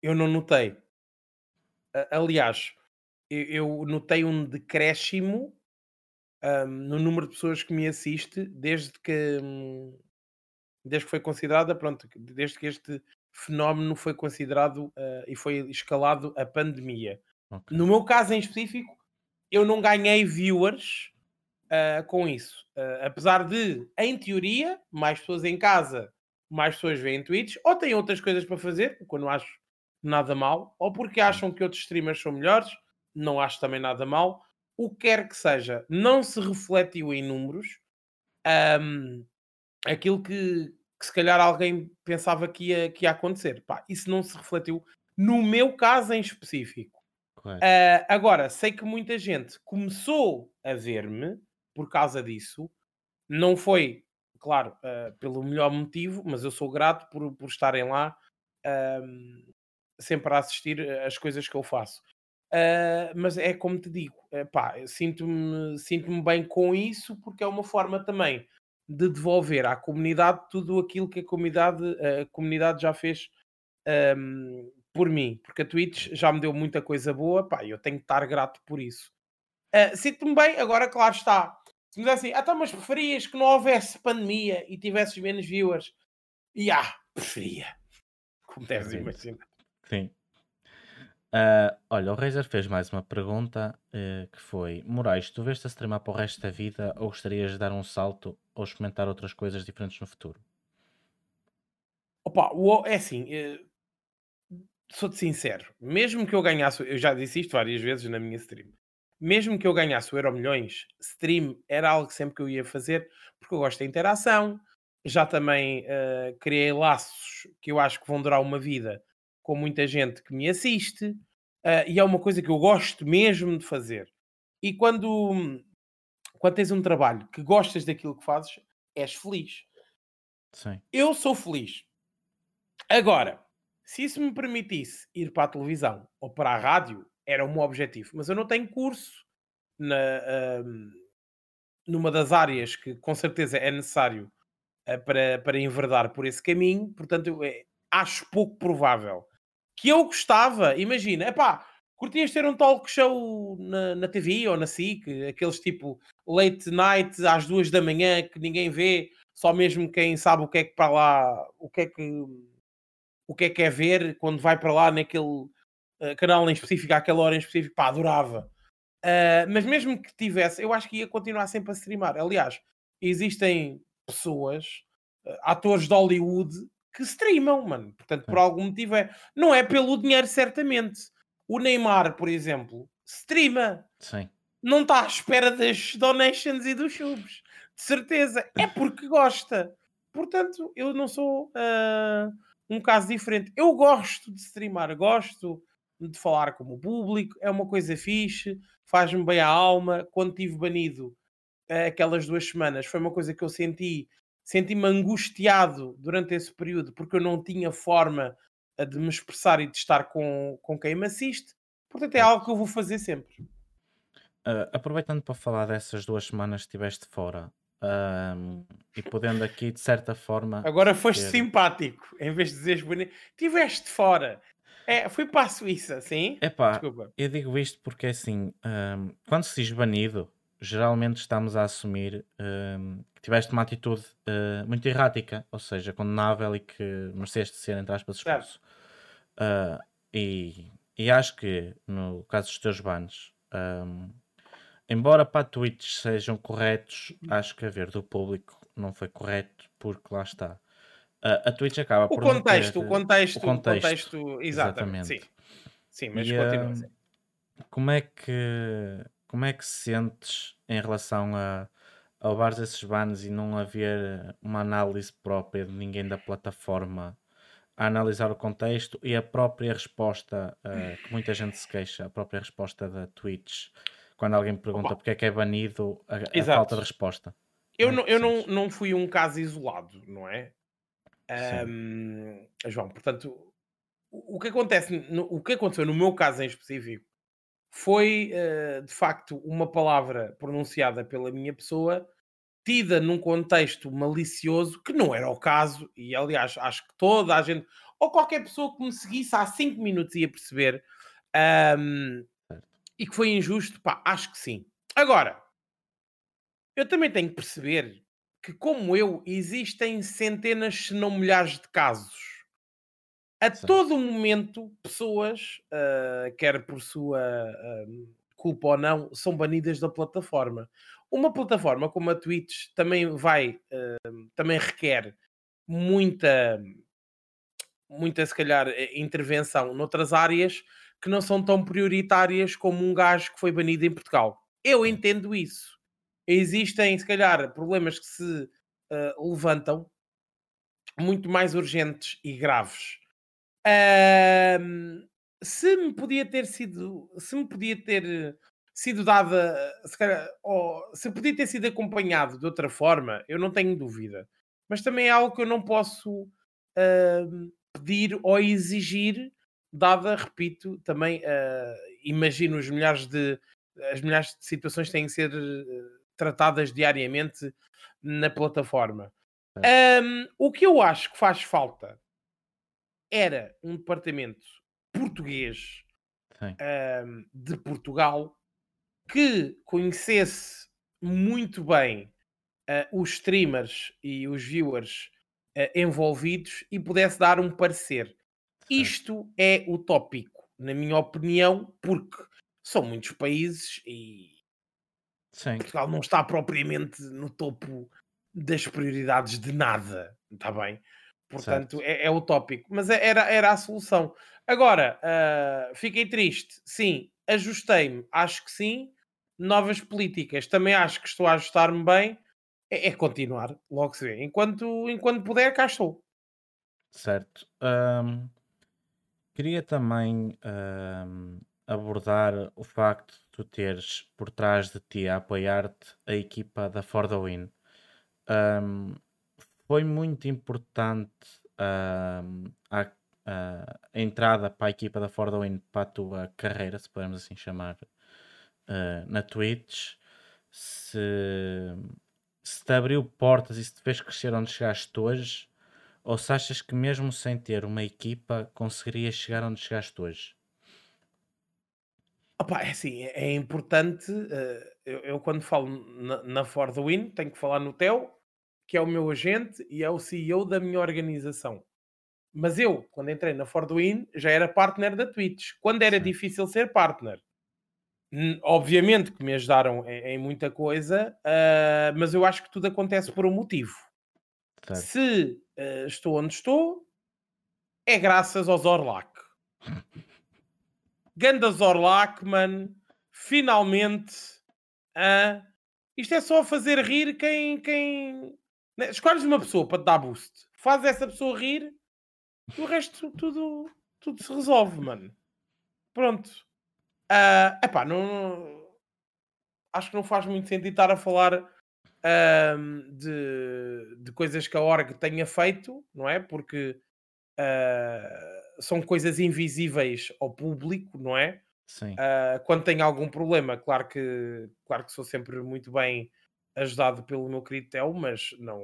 eu não notei. Aliás, eu notei um decréscimo hum, no número de pessoas que me assiste desde que hum, desde que foi considerada, pronto, desde que este fenómeno foi considerado uh, e foi escalado a pandemia. Okay. No meu caso em específico, eu não ganhei viewers uh, com isso. Uh, apesar de, em teoria, mais pessoas em casa mais pessoas veem tweets, ou têm outras coisas para fazer, o que eu não acho nada mal, ou porque acham que outros streamers são melhores, não acho também nada mal. O que quer que seja, não se refletiu em números um, aquilo que, que, se calhar alguém pensava que ia, que ia acontecer. Pá, isso não se refletiu no meu caso em específico. Uh, agora, sei que muita gente começou a ver-me por causa disso. Não foi, claro, uh, pelo melhor motivo, mas eu sou grato por, por estarem lá uh, sempre a assistir as coisas que eu faço. Uh, mas é como te digo, pá, sinto-me sinto bem com isso porque é uma forma também de devolver à comunidade tudo aquilo que a comunidade, a comunidade já fez um, por mim, porque a Twitch já me deu muita coisa boa, pá, eu tenho que estar grato por isso. Uh, Sinto-me bem, agora, claro está. Se me dissessem, ah, então, mas preferias que não houvesse pandemia e tivesses menos viewers? E ah, preferia. Como deves imaginar. Sim. Uh, olha, o Razer fez mais uma pergunta uh, que foi: Moraes, tu vês-te a streamar para o resto da vida ou gostarias de dar um salto ou experimentar outras coisas diferentes no futuro? Opa, é assim, uh, sou-te sincero, mesmo que eu ganhasse, eu já disse isto várias vezes na minha stream, mesmo que eu ganhasse o Euro Milhões, stream era algo sempre que eu ia fazer, porque eu gosto da interação, já também uh, criei laços que eu acho que vão durar uma vida com muita gente que me assiste, uh, e é uma coisa que eu gosto mesmo de fazer. E quando, quando tens um trabalho que gostas daquilo que fazes, és feliz. Sim. Eu sou feliz. Agora, se isso me permitisse ir para a televisão ou para a rádio, era o meu objetivo. Mas eu não tenho curso na, um, numa das áreas que com certeza é necessário uh, para, para enverdar por esse caminho, portanto, eu, é, acho pouco provável. Que eu gostava, imagina, epá, curtias ter um talk show na, na TV ou na SIC, aqueles tipo late night às duas da manhã que ninguém vê, só mesmo quem sabe o que é que para lá, o que é que o que é que é ver quando vai para lá naquele uh, canal em específico, àquela hora em específico, pá, adorava. Uh, mas mesmo que tivesse, eu acho que ia continuar sempre a streamar. Aliás, existem pessoas, uh, atores de Hollywood, que streamam, mano. Portanto, por algum motivo é. Não é pelo dinheiro, certamente. O Neymar, por exemplo, streama. Sim. Não está à espera das donations e dos subs. De certeza. É porque gosta. Portanto, eu não sou. Uh um caso diferente. Eu gosto de streamar, gosto de falar com o público, é uma coisa fixe, faz-me bem a alma. Quando tive banido uh, aquelas duas semanas, foi uma coisa que eu senti, senti-me angustiado durante esse período, porque eu não tinha forma uh, de me expressar e de estar com, com quem me assiste. Portanto, é algo que eu vou fazer sempre. Uh, aproveitando para falar dessas duas semanas que estiveste fora, um, e podendo aqui, de certa forma. Agora foste ter... simpático, em vez de dizeres bonito. Estiveste fora. É, fui para a Suíça, sim? Epá, Desculpa. eu digo isto porque assim, um, quando se diz banido, geralmente estamos a assumir um, que tiveste uma atitude uh, muito errática, ou seja, condenável e que mereceste ser, entre aspas, expulso. Uh, e, e acho que no caso dos teus bans, um, Embora para Twitch sejam corretos, acho que a ver do público não foi correto, porque lá está. A, a Twitch acaba o por. Contexto, o contexto, o contexto, o contexto, exatamente. Sim, sim mas e, continua assim. Como é que como é que sentes em relação a, a levares esses bans e não haver uma análise própria de ninguém da plataforma a analisar o contexto e a própria resposta uh, que muita gente se queixa, a própria resposta da Twitch quando alguém pergunta porque é que é banido a, a falta de resposta. Eu, é não, eu não, não fui um caso isolado, não é? Um, João, portanto, o que acontece, no, o que aconteceu no meu caso em específico foi uh, de facto uma palavra pronunciada pela minha pessoa, tida num contexto malicioso, que não era o caso, e aliás, acho que toda a gente, ou qualquer pessoa que me seguisse há 5 minutos ia perceber. Um, e que foi injusto, pá, acho que sim. Agora, eu também tenho que perceber que, como eu, existem centenas, se não milhares de casos. A sim. todo momento, pessoas, uh, quer por sua uh, culpa ou não, são banidas da plataforma. Uma plataforma como a Twitch também vai, uh, também requer muita, muita, se calhar, eh, intervenção noutras áreas que não são tão prioritárias como um gajo que foi banido em Portugal. Eu entendo isso. Existem, se calhar, problemas que se levantam muito mais urgentes e graves. Uh, se me podia ter sido, se me podia ter sido dada, se, calhar, se podia ter sido acompanhado de outra forma, eu não tenho dúvida. Mas também é algo que eu não posso uh, pedir ou exigir, dada, repito, também uh, imagino os milhares de as milhares de situações têm que ser uh, tratadas diariamente na plataforma. Um, o que eu acho que faz falta era um departamento português um, de Portugal que conhecesse muito bem uh, os streamers e os viewers uh, envolvidos e pudesse dar um parecer. Isto é utópico, na minha opinião, porque são muitos países e Sim. Portugal não está propriamente no topo das prioridades de nada, está bem? Portanto, é, é utópico, mas é, era, era a solução. Agora, uh, fiquei triste. Sim, ajustei-me, acho que sim. Novas políticas, também acho que estou a ajustar-me bem. É, é, continuar, logo se vê. Enquanto, enquanto puder, cá estou. Certo. Um, queria também um, abordar o facto de tu teres por trás de ti a apoiar-te a equipa da For the Win. Um, foi muito importante um, a a entrada para a equipa da For the Win para a tua carreira, se podemos assim chamar, uh, na Twitch, se, se te abriu portas e se te fez crescer onde chegaste hoje, ou se achas que mesmo sem ter uma equipa conseguirias chegar onde chegaste hoje? Opa, é assim, é, é importante. Uh, eu, eu, quando falo na, na For the Win, tenho que falar no Theo, que é o meu agente e é o CEO da minha organização. Mas eu, quando entrei na Fordwin, já era partner da Twitch. Quando era Sim. difícil ser partner, obviamente que me ajudaram em, em muita coisa, uh, mas eu acho que tudo acontece por um motivo. Certo. Se uh, estou onde estou, é graças ao Zorlak. Ganda Zorlak, man, finalmente. Uh, isto é só fazer rir quem. quem... Né? Escolhes uma pessoa para te dar boost, faz essa pessoa rir o resto tudo, tudo se resolve, mano. Pronto. Uh, epá, não, acho que não faz muito sentido estar a falar uh, de, de coisas que a org tenha feito, não é? Porque uh, são coisas invisíveis ao público, não é? Sim. Uh, quando tem algum problema, claro que, claro que sou sempre muito bem ajudado pelo meu querido Tel, mas não,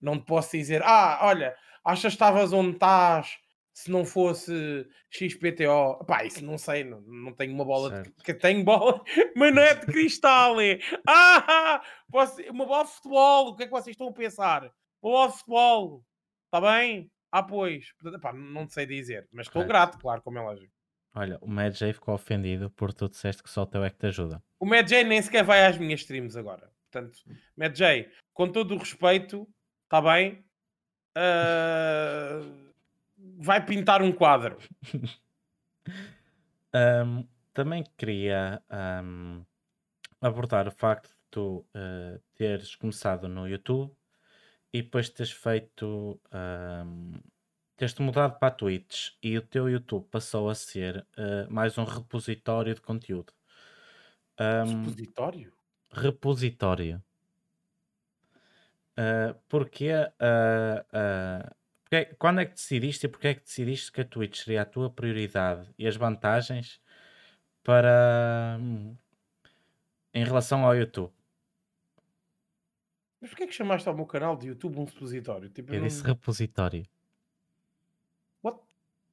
não te posso dizer, ah, olha, achas que estavas onde estás se não fosse XPTO? Pá, isso não sei, não, não tenho uma bola de, que tenho bola, mas não é de cristal, é. Ah, posso, uma bola de futebol, o que é que vocês estão a pensar? Uma bola de futebol, está bem? Ah, pois, Pá, não sei dizer, mas estou grato, claro, como é lógico. Olha, o Mad J ficou ofendido por tu disseste que só o teu é que te ajuda. O Mad J nem sequer vai às minhas streams agora. Portanto, Mad J, com todo o respeito, está bem? Uh, vai pintar um quadro. um, também queria um, abordar o facto de tu uh, teres começado no YouTube e depois teres feito. Um, teres-te mudado para a Twitch e o teu YouTube passou a ser uh, mais um repositório de conteúdo. Um, repositório? Repositório. Uh, porque, uh, uh, porque, quando é que decidiste e porque é que decidiste que a Twitch seria a tua prioridade e as vantagens para hum, em relação ao YouTube? Mas porquê é que chamaste ao meu canal de YouTube um repositório? Tipo, eu, eu disse não... repositório. What?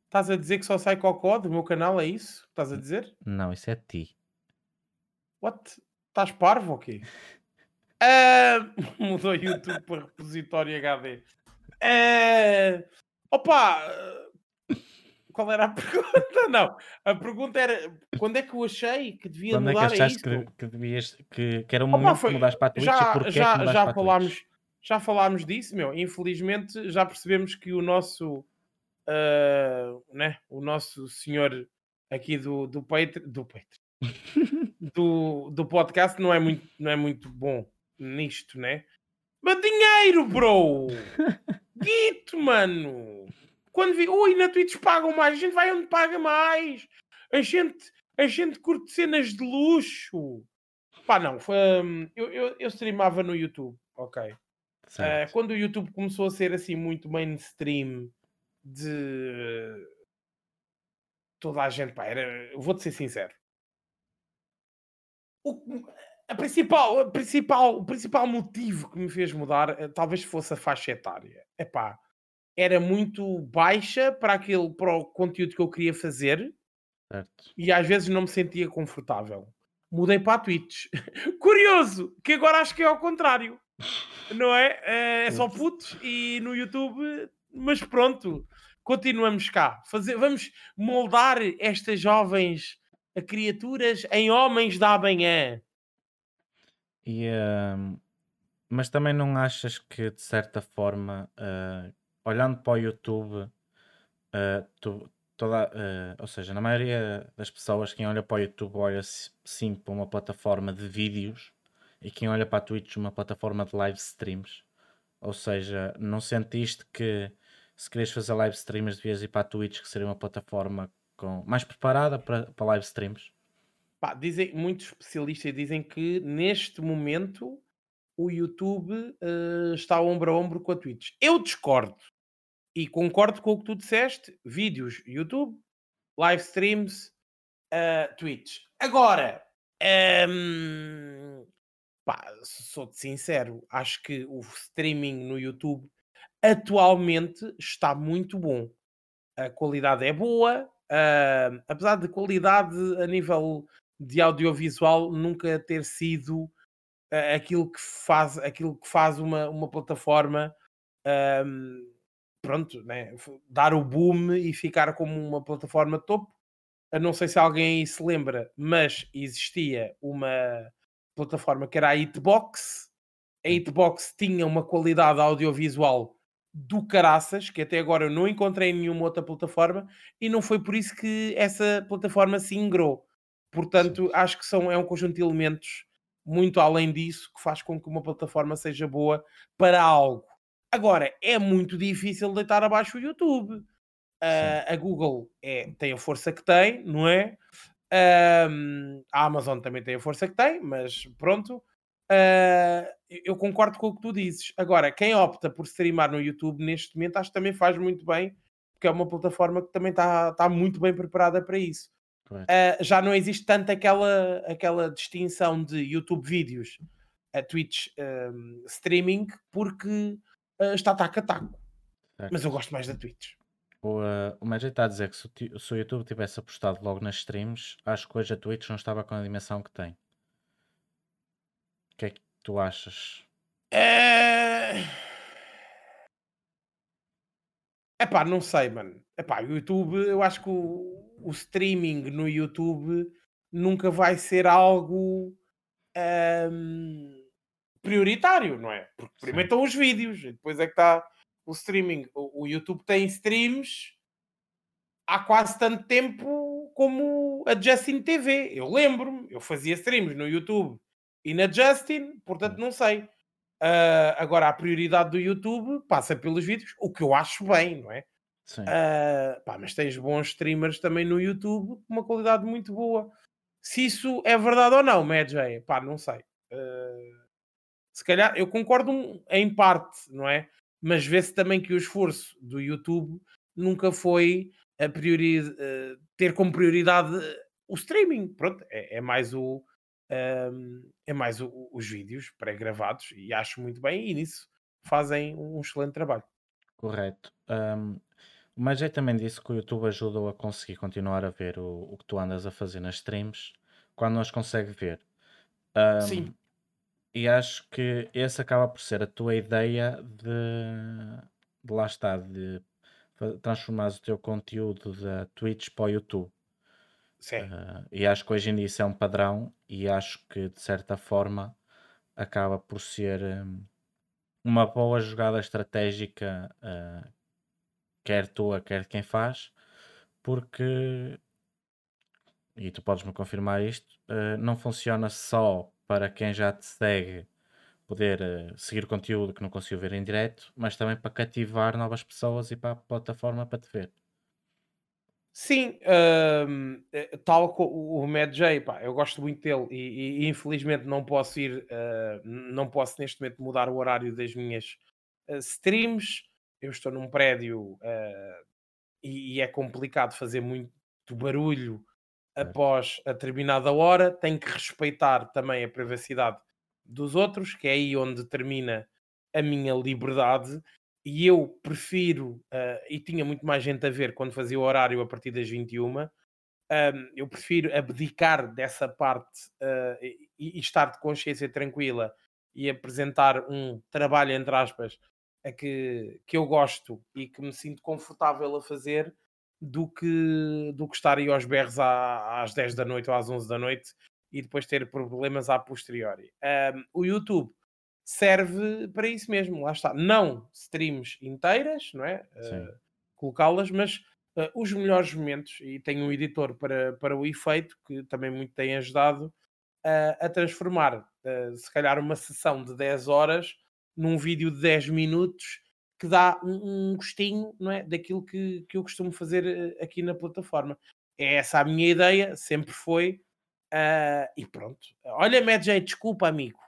Estás a dizer que só sai cocó do meu canal, é isso? Estás a dizer? Não, isso é ti. What? Estás parvo ou quê? Uh, mudou o YouTube para repositório HD. Uh, opa! Qual era a pergunta? Não, a pergunta era quando é que eu achei que devia quando mudar é que achaste que, que, devias, que, que era o momento opa, foi, de mudares para a Twitch já, e porquê já, que já falámos, já falámos disso, meu. Infelizmente já percebemos que o nosso, uh, né, o nosso senhor aqui do, do Patreon, do, Patreon do, do podcast não é, muito, não é muito bom nisto, né? Mas dinheiro, bro! Guito, mano! Quando vi, ui, na Twitch pagam mais, a gente vai onde paga mais. A gente, a gente curte cenas de luxo. Pá, não, foi, um, eu, eu, eu streamava no YouTube, ok. Uh, quando o YouTube começou a ser assim muito mainstream de toda a gente, pá, era, vou-te ser sincero. O, a principal, a principal, o principal motivo que me fez mudar eh, talvez fosse a faixa etária. É pá, era muito baixa para aquele para o conteúdo que eu queria fazer certo. e às vezes não me sentia confortável. Mudei para a Twitch. Curioso, que agora acho que é ao contrário. Não é? É, é só putos e no YouTube, mas pronto, continuamos cá. Fazer, vamos moldar estas jovens criaturas em homens da manhã. E, uh, mas também não achas que de certa forma uh, olhando para o YouTube, uh, tu, toda, uh, ou seja, na maioria das pessoas, quem olha para o YouTube olha sim para uma plataforma de vídeos e quem olha para a Twitch uma plataforma de live streams. Ou seja, não sentiste que se queres fazer live streams devias ir para a Twitch, que seria uma plataforma com, mais preparada para, para live streams? Pá, dizem, muitos especialistas dizem que neste momento o YouTube uh, está ombro a ombro com a Twitch. Eu discordo. E concordo com o que tu disseste: vídeos, YouTube, live streams, uh, Twitch. Agora, um, pá, sou-te sincero, acho que o streaming no YouTube atualmente está muito bom. A qualidade é boa, uh, apesar de qualidade a nível de audiovisual nunca ter sido uh, aquilo que faz aquilo que faz uma, uma plataforma um, pronto, né, dar o boom e ficar como uma plataforma topo. Eu não sei se alguém aí se lembra, mas existia uma plataforma que era a Hitbox. A Hitbox tinha uma qualidade audiovisual do caraças, que até agora eu não encontrei em nenhuma outra plataforma, e não foi por isso que essa plataforma se ingrou. Portanto, acho que são, é um conjunto de elementos muito além disso que faz com que uma plataforma seja boa para algo. Agora, é muito difícil deitar abaixo o YouTube. Uh, a Google é, tem a força que tem, não é? Um, a Amazon também tem a força que tem, mas pronto. Uh, eu concordo com o que tu dizes. Agora, quem opta por streamar no YouTube neste momento, acho que também faz muito bem, porque é uma plataforma que também está tá muito bem preparada para isso. Uh, já não existe tanto aquela, aquela distinção de YouTube vídeos a Twitch um, streaming, porque uh, está taco a taco. Mas eu gosto mais da Twitch. O, uh, o Magic está a dizer que se o, se o YouTube tivesse apostado logo nas streams, acho que hoje a Twitch não estava com a dimensão que tem. O que é que tu achas? É... Epá, não sei, mano. Epá, o YouTube, eu acho que o, o streaming no YouTube nunca vai ser algo um, prioritário, não é? Porque primeiro estão os vídeos, e depois é que está o streaming. O, o, YouTube tem streams há quase tanto tempo como a Justin TV. Eu lembro-me, eu fazia streams no YouTube e na Justin, portanto não sei. Uh, agora a prioridade do YouTube passa pelos vídeos, o que eu acho bem, não é? Sim. Uh, pá, mas tens bons streamers também no YouTube com uma qualidade muito boa. Se isso é verdade ou não, Madjay, pá, não sei. Uh, se calhar, eu concordo em parte, não é? Mas vê-se também que o esforço do YouTube nunca foi a priori, ter como prioridade o streaming. Pronto, é, é mais o. Um, é mais o, os vídeos pré-gravados e acho muito bem e nisso fazem um excelente trabalho. Correto. Um, mas eu também disse que o YouTube ajudou a conseguir continuar a ver o, o que tu andas a fazer nas streams quando nós consegue ver. Um, Sim. E acho que esse acaba por ser a tua ideia de, de lá está, de transformar o teu conteúdo da Twitch para o YouTube. Sim. Uh, e acho que hoje em dia isso é um padrão e acho que de certa forma acaba por ser um, uma boa jogada estratégica, uh, quer tua, quer quem faz, porque, e tu podes-me confirmar isto, uh, não funciona só para quem já te segue poder uh, seguir conteúdo que não conseguiu ver em direto, mas também para cativar novas pessoas e para a plataforma para te ver. Sim, hum, tal como o Mad J, pá, eu gosto muito dele e, e, infelizmente não posso ir, uh, não posso neste momento mudar o horário das minhas uh, streams. Eu estou num prédio uh, e, e, é complicado fazer muito barulho após a determinada hora. Tenho que respeitar também a privacidade dos outros, que é aí onde termina a minha liberdade e eu prefiro, uh, e tinha muito mais gente a ver quando fazia o horário a partir das 21, um, eu prefiro abdicar dessa parte uh, e, e, estar de consciência tranquila e apresentar um trabalho, entre aspas, a que, que eu gosto e que me sinto confortável a fazer do que, do que estar aí aos berros à, às 10 da noite ou às 11 da noite e depois ter problemas a posteriori. Um, o YouTube serve para isso mesmo, lá está. Não streams inteiras, não é? Uh, Colocá-las, mas uh, os melhores momentos, e tenho um editor para, para o efeito, que também muito tem ajudado uh, a transformar, se calhar, uma sessão de 10 horas num vídeo de 10 minutos que dá um, um gostinho, não é? Daquilo que, que eu costumo fazer aqui na plataforma. É essa a minha ideia, sempre foi. e pronto. Olha, Mad desculpa, amigo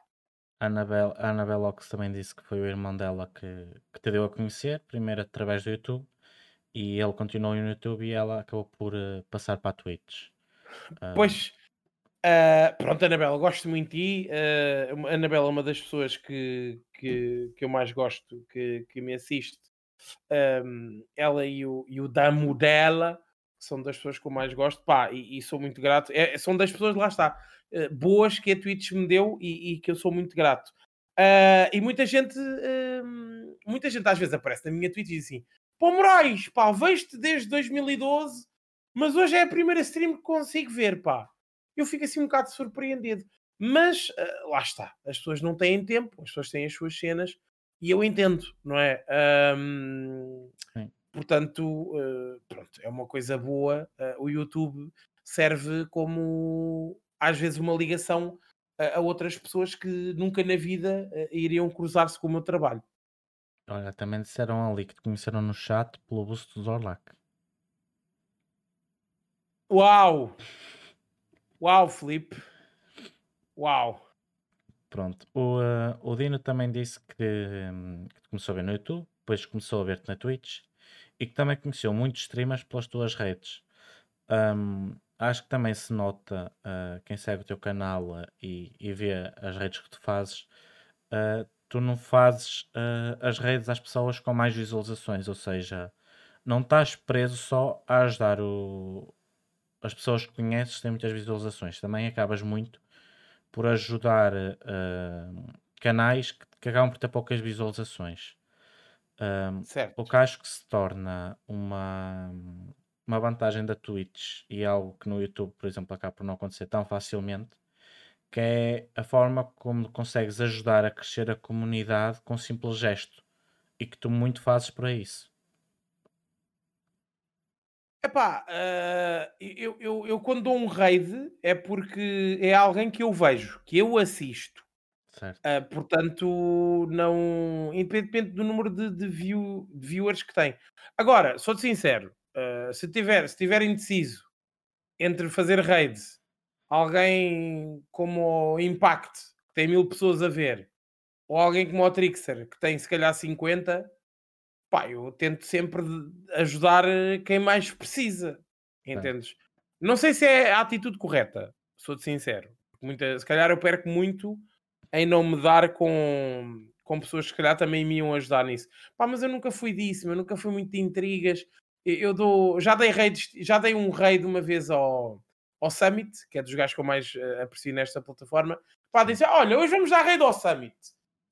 a Annabelle, a Ox também disse que foi o irmão dela que, que te deu a conhecer, primeiro através do YouTube, e ele continuou no YouTube e ela acabou por uh, passar para a Twitch. Uh, pois, uh, pronto, Anabela, gosto muito de ti. Uh, Anabela é uma das pessoas que, que, que eu mais gosto, que, que me assiste. Um, ela e o, e o Damo dela são das pessoas que eu mais gosto, pá, e, e sou muito grato. É, são das pessoas, lá está uh, boas que a Twitch me deu e, e que eu sou muito grato. Uh, e muita gente, uh, muita gente às vezes aparece na minha Twitch e diz assim: Pô, Moraes, pá, vejo-te desde 2012, mas hoje é a primeira stream que consigo ver, pá. Eu fico assim um bocado surpreendido. Mas uh, lá está, as pessoas não têm tempo, as pessoas têm as suas cenas e eu entendo, não é? Um, portanto, uh, pronto, é uma coisa boa. Uh, o YouTube serve como às vezes uma ligação a, outras pessoas que nunca na vida uh, iriam cruzar-se com o meu trabalho. Olha, também disseram ali que te conheceram no chat pelo busto do Zorlac. Uau! Uau, Felipe! Uau! Pronto. O, uh, o Dino também disse que, um, que começou a ver no YouTube, depois começou a ver-te na Twitch e que também conheceu muitos streamers pelas tuas redes. Um, acho que também se nota, uh, quem segue o teu canal uh, e, e vê as redes que tu fazes, uh, tu não fazes as redes às pessoas com mais visualizações, ou seja, não estás preso só a ajudar o, as pessoas que conheces têm muitas visualizações, também acabas muito por ajudar canais que, que acabam por ter poucas visualizações. Um, o que acho que se torna uma, uma vantagem da Twitch e algo que no YouTube, por exemplo, acaba por não acontecer tão facilmente, que é a forma como consegues ajudar a crescer a comunidade com um simples gesto e que tu muito fazes para isso. Epá, uh, eu, eu, eu quando dou um raid é porque é alguém que eu vejo, que eu assisto. Uh, portanto, não. Independentemente do número de, de, view, de viewers que tem. Agora, sou-te sincero, uh, se, tiver, se tiver indeciso entre fazer raids, alguém como o Impact, que tem mil pessoas a ver, ou alguém como o Trixer, que tem se calhar 50, pá, eu tento sempre ajudar eh, quem mais precisa. Entendes? Não sei se é a atitude correta, sou-te sincero. Muita, se calhar eu perco muito em não me dar com, com pessoas que se calhar também me iam ajudar nisso. Pá, mas eu nunca fui disso, eu nunca fui muito de intrigas. Eu dou, já dei raids, já dei um raid uma vez ao, ao Summit, que é dos gajos que eu mais uh, aprecio nesta plataforma. Pá, disse: Olha, hoje vamos dar raid ao Summit.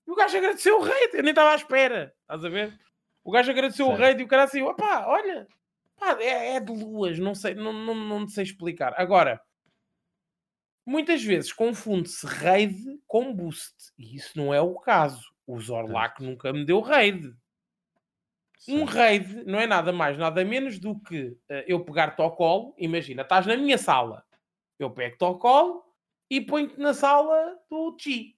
E o gajo agradeceu o raid, eu nem estava à espera, estás a ver? O gajo agradeceu Sério? o raid e o cara assim: opá, olha, pá, é, é de luas, não sei, não, não, não sei explicar. Agora, muitas vezes confunde-se raid com boost, e isso não é o caso. o Zorlac nunca me deu raid. Um raid não é nada mais, nada menos do que uh, eu pegar-te ao colo. Imagina, estás na minha sala, eu pego-te ao colo e ponho-te na sala do Chi.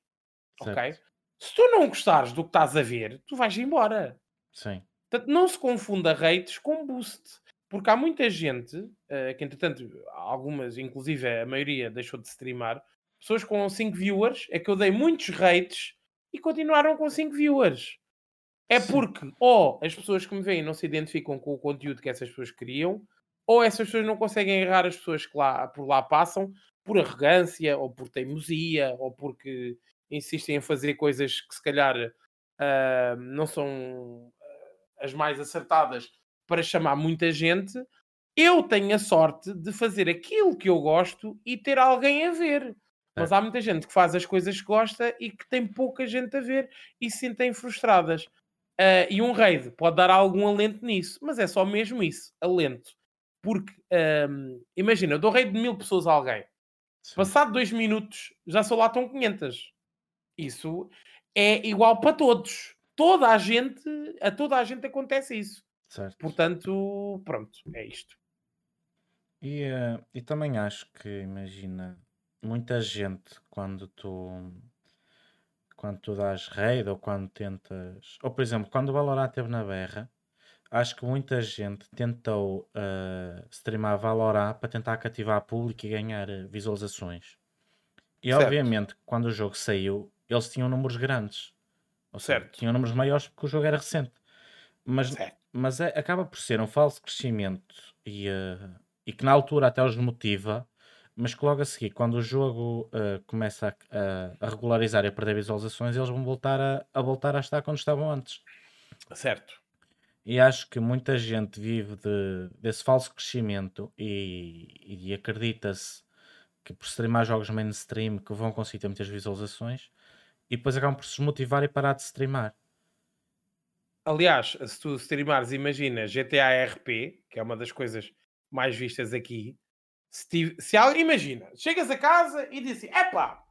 Ok? Se tu não gostares do que estás a ver, tu vais embora. Sim. Portanto, não se confunda rates com boost. Porque há muita gente, uh, que entretanto, algumas, inclusive a maioria, deixou de streamar, pessoas com 5 viewers, é que eu dei muitos rates e continuaram com 5 viewers. É Sim. porque ou as pessoas que me veem não se identificam com o conteúdo que essas pessoas queriam, ou essas pessoas não conseguem errar as pessoas que lá, por lá passam por arrogância, ou por teimosia, ou porque insistem em fazer coisas que se calhar uh, não são as mais acertadas para chamar muita gente. Eu tenho a sorte de fazer aquilo que eu gosto e ter alguém a ver. Mas é. há muita gente que faz as coisas que gosta e que tem pouca gente a ver e se sentem frustradas. Uh, e um raid pode dar algum alento nisso, mas é só mesmo isso, alento. Porque, um, imagina, eu dou raid de mil pessoas a alguém. Sim. Passado dois minutos, já só lá estão 500. Isso é igual para todos. Toda a gente, a toda a gente acontece isso. Certo. Portanto, pronto, é isto. E, uh, e também acho que, imagina, muita gente quando tu quando tu dás raid ou quando tentas. Ou por exemplo, quando o Valorant teve na berra, acho que muita gente tentou uh, streamar Valorant para tentar cativar público e ganhar uh, visualizações. E certo. obviamente, quando o jogo saiu, eles tinham números grandes. Ou seja, certo. tinham números maiores porque o jogo era recente. Mas, mas é, acaba por ser um falso crescimento e, uh, e que na altura até os motiva mas que logo a seguir, quando o jogo uh, começa a, a, regularizar e a perder visualizações, eles vão voltar a, a, voltar a estar quando estavam antes. Certo. E acho que muita gente vive de, desse falso crescimento e, e acredita-se que por streamar jogos mainstream que vão conseguir ter muitas visualizações e depois acabam por se motivar e parar de streamar. Aliás, se tu streamares, imagina GTA RP, que é uma das coisas mais vistas aqui, se, se imagina, chegas a casa e dizes assim: epá,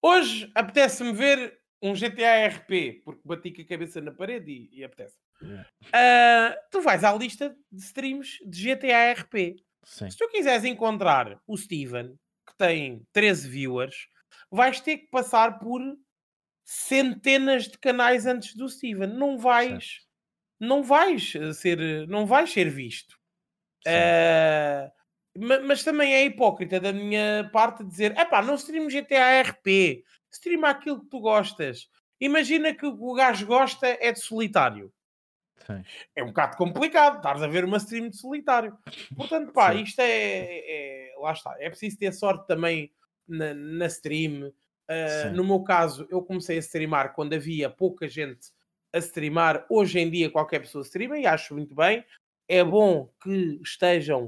hoje apetece-me ver um GTA RP, porque bati com a cabeça na parede e, e apetece. Yeah. Uh, tu vais à lista de streams de GTA RP. Sim. Se tu quiseres encontrar o Steven, que tem 13 viewers, vais ter que passar por centenas de canais antes do Steven. Não vais, não vais ser, não vais ser visto. Uh, mas também é hipócrita da minha parte dizer: é pá, não stream GTA RP, streama aquilo que tu gostas. Imagina que o gajo gosta é de solitário. Sim. É um bocado complicado, estás a ver uma stream de solitário. Portanto, pá, Sim. isto é, é, Lá está, é preciso ter sorte também na, na stream. Uh, no meu caso, eu comecei a streamar quando havia pouca gente a streamar. Hoje em dia, qualquer pessoa streama e acho muito bem. É bom que estejam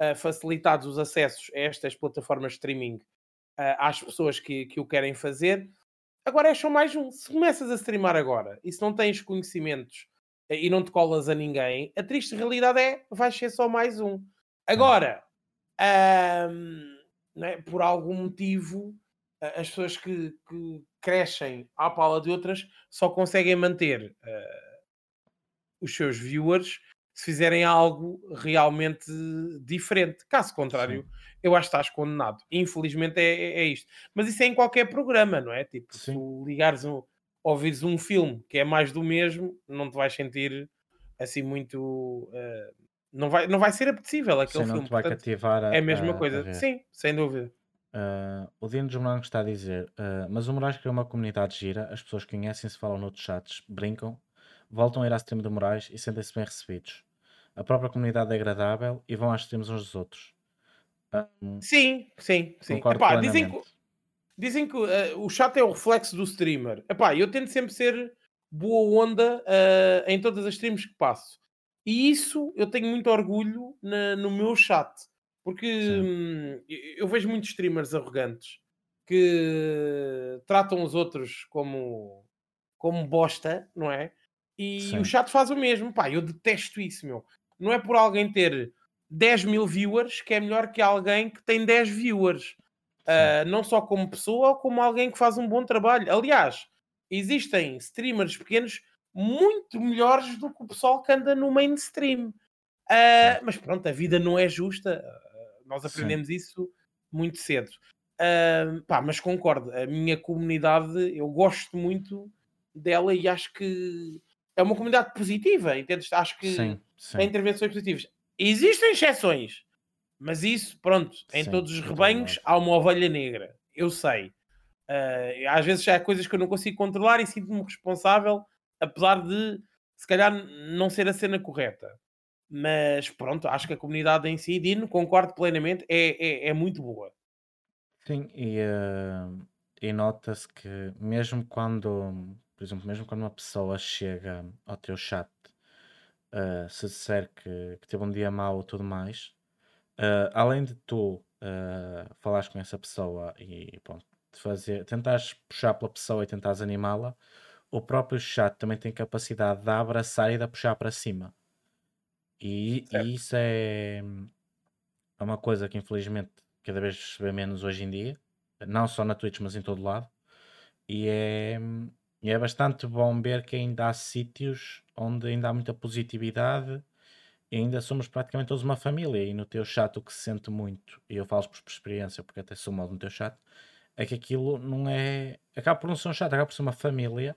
uh, facilitados os acessos a estas plataformas de streaming uh, às pessoas que, que o querem fazer. Agora é só mais um. Se começas a streamar agora e se não tens conhecimentos e não te colas a ninguém, a triste realidade é vais ser só mais um. Agora, é? por algum motivo, as pessoas que, que, crescem à pala de outras só conseguem manter os seus viewers se fizerem algo realmente diferente. Caso contrário, Sim. eu acho que estás condenado. Infelizmente é, é, é, isto. Mas isso é em qualquer programa, não é? Tipo, Sim. se ligares um, ouvires um filme que é mais do mesmo, não te vais sentir assim muito. Uh, não, vai, não vai ser apetecível aquele Sim, filme. Não te vai Portanto, cativar a, é a mesma a, coisa. A Sim, sem dúvida. Uh, o Dino dos Morangos está a dizer, uh, mas o Moraes criou uma comunidade gira, as pessoas conhecem-se, falam noutros chats, brincam, voltam a ir à stream do Moraes e sentem-se bem recebidos a própria comunidade é agradável e vão às streams uns dos outros. Sim, sim, sim. Epá, dizem que, dizem que uh, o chat é o reflexo do streamer. Epá, eu tento sempre ser boa onda uh, em todas as streams que passo. E isso eu tenho muito orgulho na, no meu chat. Porque hum, eu vejo muitos streamers arrogantes que tratam os outros como, como bosta, não é? E Sim. o chat faz o mesmo. Pá, eu detesto isso, meu não é por alguém ter 10 mil viewers que é melhor que alguém que tem 10 viewers. Uh, não só como pessoa, como alguém que faz um bom trabalho. Aliás, existem streamers pequenos muito melhores do que o pessoal que anda no mainstream. Uh, mas pronto, a vida não é justa. Nós aprendemos Sim. isso muito cedo. Uh, pá, mas concordo, a minha comunidade, eu gosto muito dela e acho que é uma comunidade positiva, entendes? Acho que sim, sim. tem intervenções positivas. Existem exceções, mas isso, pronto, em sim, todos os rebanhos há uma ovelha negra, eu sei. Uh, às vezes há coisas que eu não consigo controlar e sinto-me responsável, apesar de se calhar não ser a cena correta. Mas pronto, acho que a comunidade em si, Dino, concordo plenamente, é, é, é muito boa. Sim, e, uh, e nota-se que mesmo quando, por exemplo, mesmo quando uma pessoa chega ao teu chat, uh, se disser que, que teve um dia mau ou tudo mais, uh, além de tu uh, falares com essa pessoa e pronto, fazer, tentares puxar pela pessoa e tentares animá-la, o próprio chat também tem capacidade de abraçar e de puxar para cima. E, e isso é, é uma coisa que infelizmente cada vez se vê menos hoje em dia, não só na Twitch, mas em todo lado. E é, e é bastante bom ver que ainda há sítios onde ainda há muita positividade e ainda somos praticamente todos uma família. E no teu chat o que se sente muito, e eu falo por experiência, porque até sou mal no teu chat, é que aquilo não é. Acaba por não ser um chat, acaba por ser uma família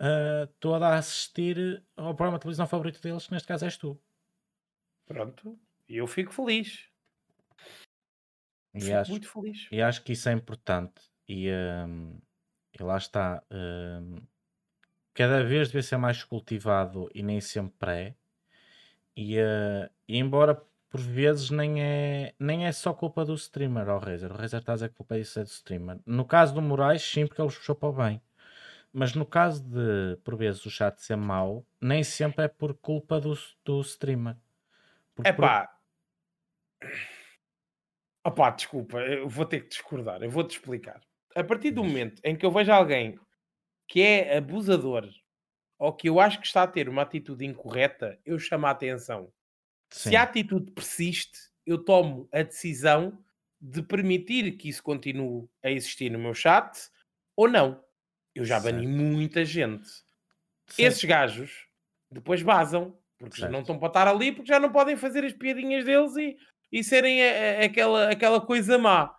uh, toda a assistir ao programa de televisão favorito deles, que neste caso és tu. Pronto, e eu fico feliz. E fico acho, muito feliz. E acho que isso é importante. E, um, e lá está. Um, cada vez deve ser mais cultivado e nem sempre é. E, uh, e embora por vezes nem é, nem é só culpa do streamer, ao Razer. O Razer está a dizer que culpa disso é do streamer. No caso do Moraes, sim, porque ele puxou para o bem. Mas no caso de, por vezes, o chat ser mau, nem sempre é por culpa do, do streamer. É pá. Por... Opá, desculpa, eu vou ter que discordar, eu vou-te explicar. A partir do momento em que eu vejo alguém que é abusador ou que eu acho que está a ter uma atitude incorreta, eu chamo a atenção. Sim. Se a atitude persiste, eu tomo a decisão de permitir que isso continue a existir no meu chat ou não. Eu já certo. bani muita gente. Certo. Esses gajos depois vazam, porque certo. já não estão para estar ali, porque já não podem fazer as piadinhas deles e, e serem a, a, aquela, aquela coisa má.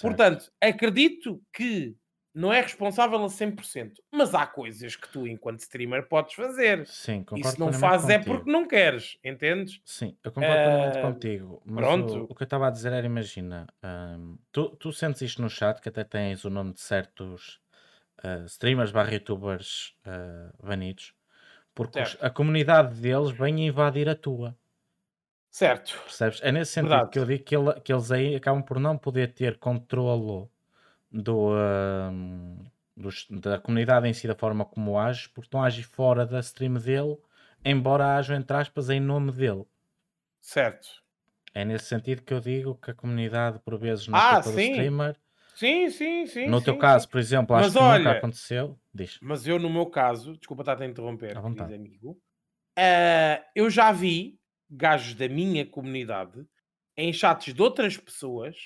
Portanto, acredito que não é responsável a 100%, mas há coisas que tu, enquanto streamer, podes fazer. Sim, concordo. E se não fazes é porque não queres, entendes? Sim, eu concordo uh, contigo. Mas pronto. O, o, que eu estava a dizer era: imagina, um, tu, tu sentes isto no chat, que até tens o nome de certos uh, streamers barra youtubers uh, banidos, porque os, a comunidade deles vem invadir a tua. Certo. Percebes? É nesse sentido Verdade. que eu digo que, ele, que eles aí acabam por não poder ter controlo do, uh, dos, da comunidade em si, da forma como age, porque estão a agir fora da stream dele, embora hajam, entre aspas, em nome dele. Certo. É nesse sentido que eu digo que a comunidade, por vezes, não ah, do streamer. Sim, sim, sim. No sim, teu caso, sim. por exemplo, acho mas que olha, nunca aconteceu. Diz. Mas eu, no meu caso, desculpa estar a interromper, diz amigo, uh, eu já vi gajos da minha comunidade em chats de outras pessoas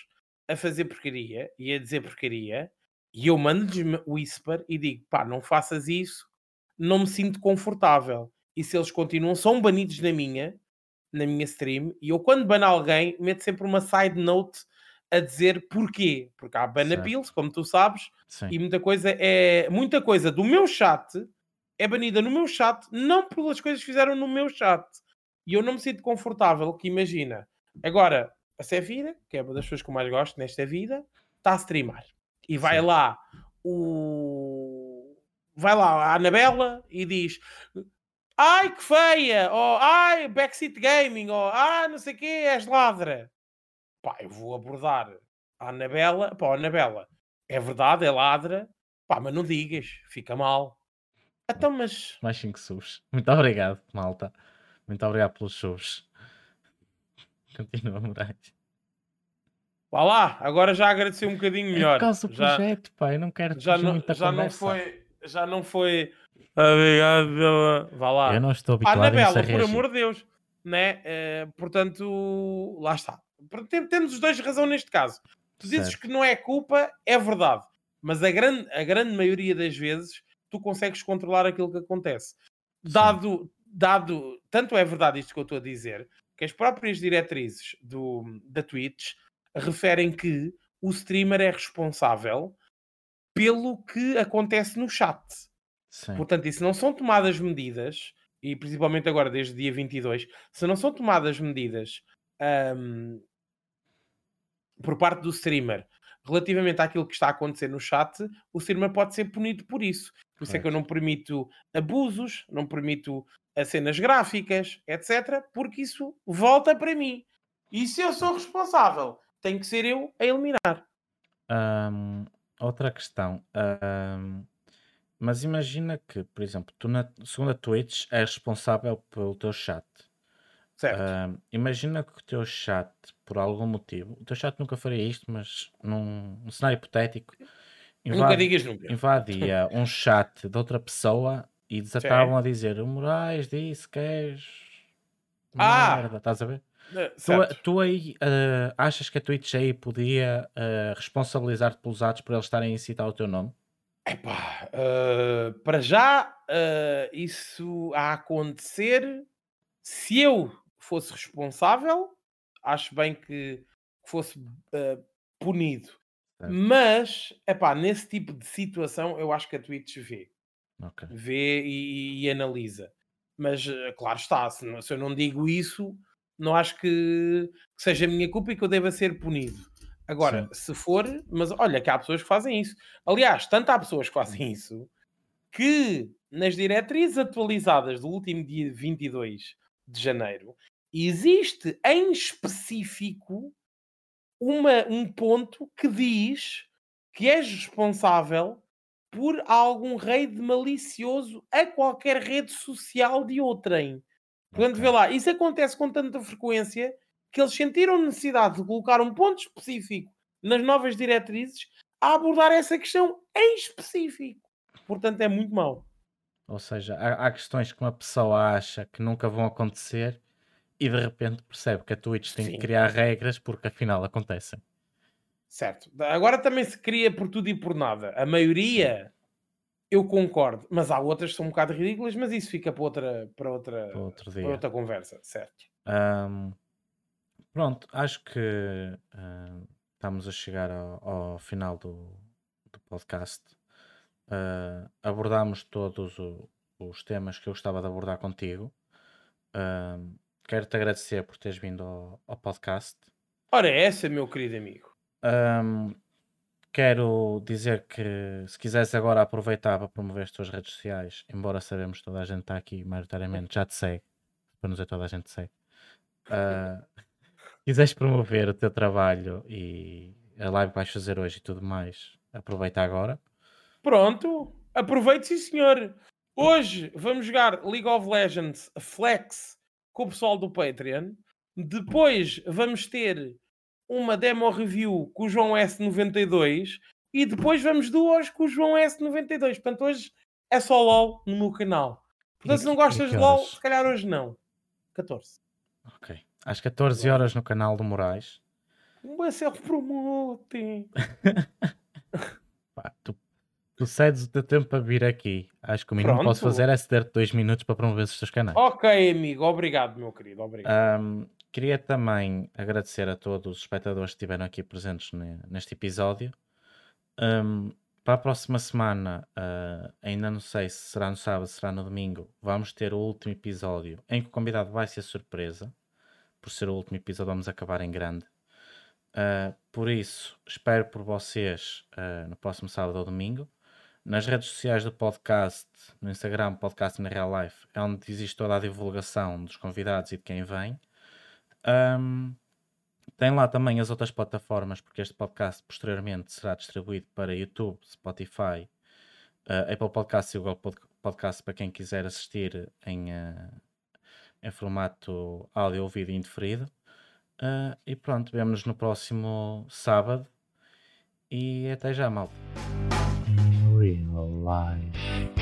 a fazer porcaria e a dizer porcaria, e eu mando-lhes whisper e digo: pá, não faças isso, não me sinto confortável. E se eles continuam, são banidos na minha, na minha stream, e eu quando bano alguém, meto sempre uma side note a dizer porquê. Porque há ban appeals, como tu sabes, Sim. e muita coisa é muita coisa do meu chat é banida no meu chat, não pelas coisas que fizeram no meu chat. E eu não me sinto confortável, que imagina. Agora, a Sefira, que é uma das pessoas que eu mais gosto nesta vida, está a streamar. E vai Sim. lá o. Vai lá a Anabela e diz: Ai que feia! Ou ai, backseat gaming! Ou ai, não sei o quê, és ladra. Pá, eu vou abordar a Anabela. Pá, Anabela, é verdade, é ladra. Pá, mas não digas, fica mal. Então, mas. Mais 5 subs. Muito obrigado, malta. Muito obrigado pelos subs. Continua, Moraes. Vá lá, agora já agradeci um bocadinho é melhor. É por do já, projeto, pai, não quero já não, já não foi Já não foi... Obrigado pela... Vá lá. Eu não estou habituado Anabela, a por amor de Deus. Né? Uh, portanto, lá está. Temos os dois razão neste caso. Tu dizes certo. que não é culpa, é verdade. Mas a grande, a grande maioria das vezes tu consegues controlar aquilo que acontece. Dado, dado, tanto é verdade isto que eu estou a dizer, que as próprias diretrizes do, da Twitch referem que o streamer é responsável pelo que acontece no chat. Sim. Portanto, e se não são tomadas medidas, e principalmente agora desde dia 22, se não são tomadas medidas um, por parte do streamer relativamente àquilo que está a acontecer no chat, o streamer pode ser punido por isso. Por isso é que eu não permito abusos, não permito as cenas gráficas, etc., porque isso volta para mim. E se eu sou responsável, tem que ser eu a eliminar. Outra questão. Mas imagina que, por exemplo, tu na segunda Twitch és responsável pelo teu chat. Certo. Uh, imagina que o teu chat, por algum motivo, o teu chat nunca faria isto, mas num, num cenário hipotético, nunca digas nunca. invadia um chat de outra pessoa e desatavam a dizer o Moraes disse que és ah! merda, estás a ver? Tu, tu, aí uh, achas que a Twitch aí podia uh, responsabilizar-te pelos atos por eles estarem a incitar o teu nome? Epá, uh, para já, isso a acontecer, se eu fosse responsável, acho bem que fosse uh, punido. Mas, é pá, nesse tipo de situação, eu acho que a Twitch vê. Okay. Vê e, e, analisa. Mas, uh, claro está, se, não, se, eu não digo isso, não acho que, que, seja minha culpa e que eu deva ser punido. Agora, Sim. se for, mas olha que há pessoas que fazem isso. Aliás, tanto há pessoas que fazem isso que nas diretrizes atualizadas do último dia 22 de janeiro existe em específico uma, um ponto que diz que és responsável por algum raid malicioso a qualquer rede social de outrem. Portanto, okay. vê lá, isso acontece com tanta frequência que eles sentiram necessidade de colocar um ponto específico nas novas diretrizes a abordar essa questão em específico. Portanto, é muito mau. Ou seja, há, há questões que uma pessoa acha que nunca vão acontecer e de repente percebe que a Twitch tem Sim. que criar regras porque afinal acontecem. Certo. Agora também se cria por tudo e por nada. A maioria eu concordo, mas há outras que são um bocado ridículas, mas isso fica para outra, para outra, para outra conversa, certo? Um, pronto, acho que uh, estamos a chegar ao, ao final do, do podcast. Uh, abordámos todos o, os temas que eu gostava de abordar contigo. Uh, Quero-te agradecer por teres vindo ao, ao podcast. Ora, é essa, meu querido amigo. Um, quero dizer que se quiseres agora aproveitar para promover as tuas redes sociais, embora sabemos que toda a gente está aqui maioritariamente, já te segue, para não dizer toda a gente segue. Uh, quiseres promover o teu trabalho e a live que vais fazer hoje e tudo mais, aproveita agora. Pronto, aproveite sim senhor. Hoje vamos jogar League of Legends Flex com o pessoal do Patreon. Depois vamos ter uma demo review com o João S92 e depois vamos duas com o João S92. Portanto, hoje é só LOL no meu canal. Portanto, se não gostas de LOL, se calhar hoje não. 14. Ok. Às 14 horas no canal do Moraes. Um self-promoting. tu Tu cedes o teu tempo para vir aqui. Acho que o mínimo que posso fazer é ceder-te dois minutos para promover os teus canais. Ok, amigo. Obrigado, meu querido. Obrigado. Um, queria também agradecer a todos os espectadores que estiveram aqui presentes neste episódio. Um, para a próxima semana, uh, ainda não sei se será no sábado, se será no domingo, vamos ter o último episódio em que o convidado vai ser surpresa. Por ser o último episódio, vamos acabar em grande. Uh, por isso, espero por vocês uh, no próximo sábado ou domingo. Nas redes sociais do podcast, no Instagram, podcast na Real Life, é onde existe toda a divulgação dos convidados e de quem vem. Um, tem lá também as outras plataformas, porque este podcast posteriormente será distribuído para YouTube, Spotify, uh, Apple Podcasts e Google Podcast para quem quiser assistir em, uh, em formato áudio ou vídeo indeferido. Uh, e pronto, vemos no próximo sábado. E até já, malta. being alive.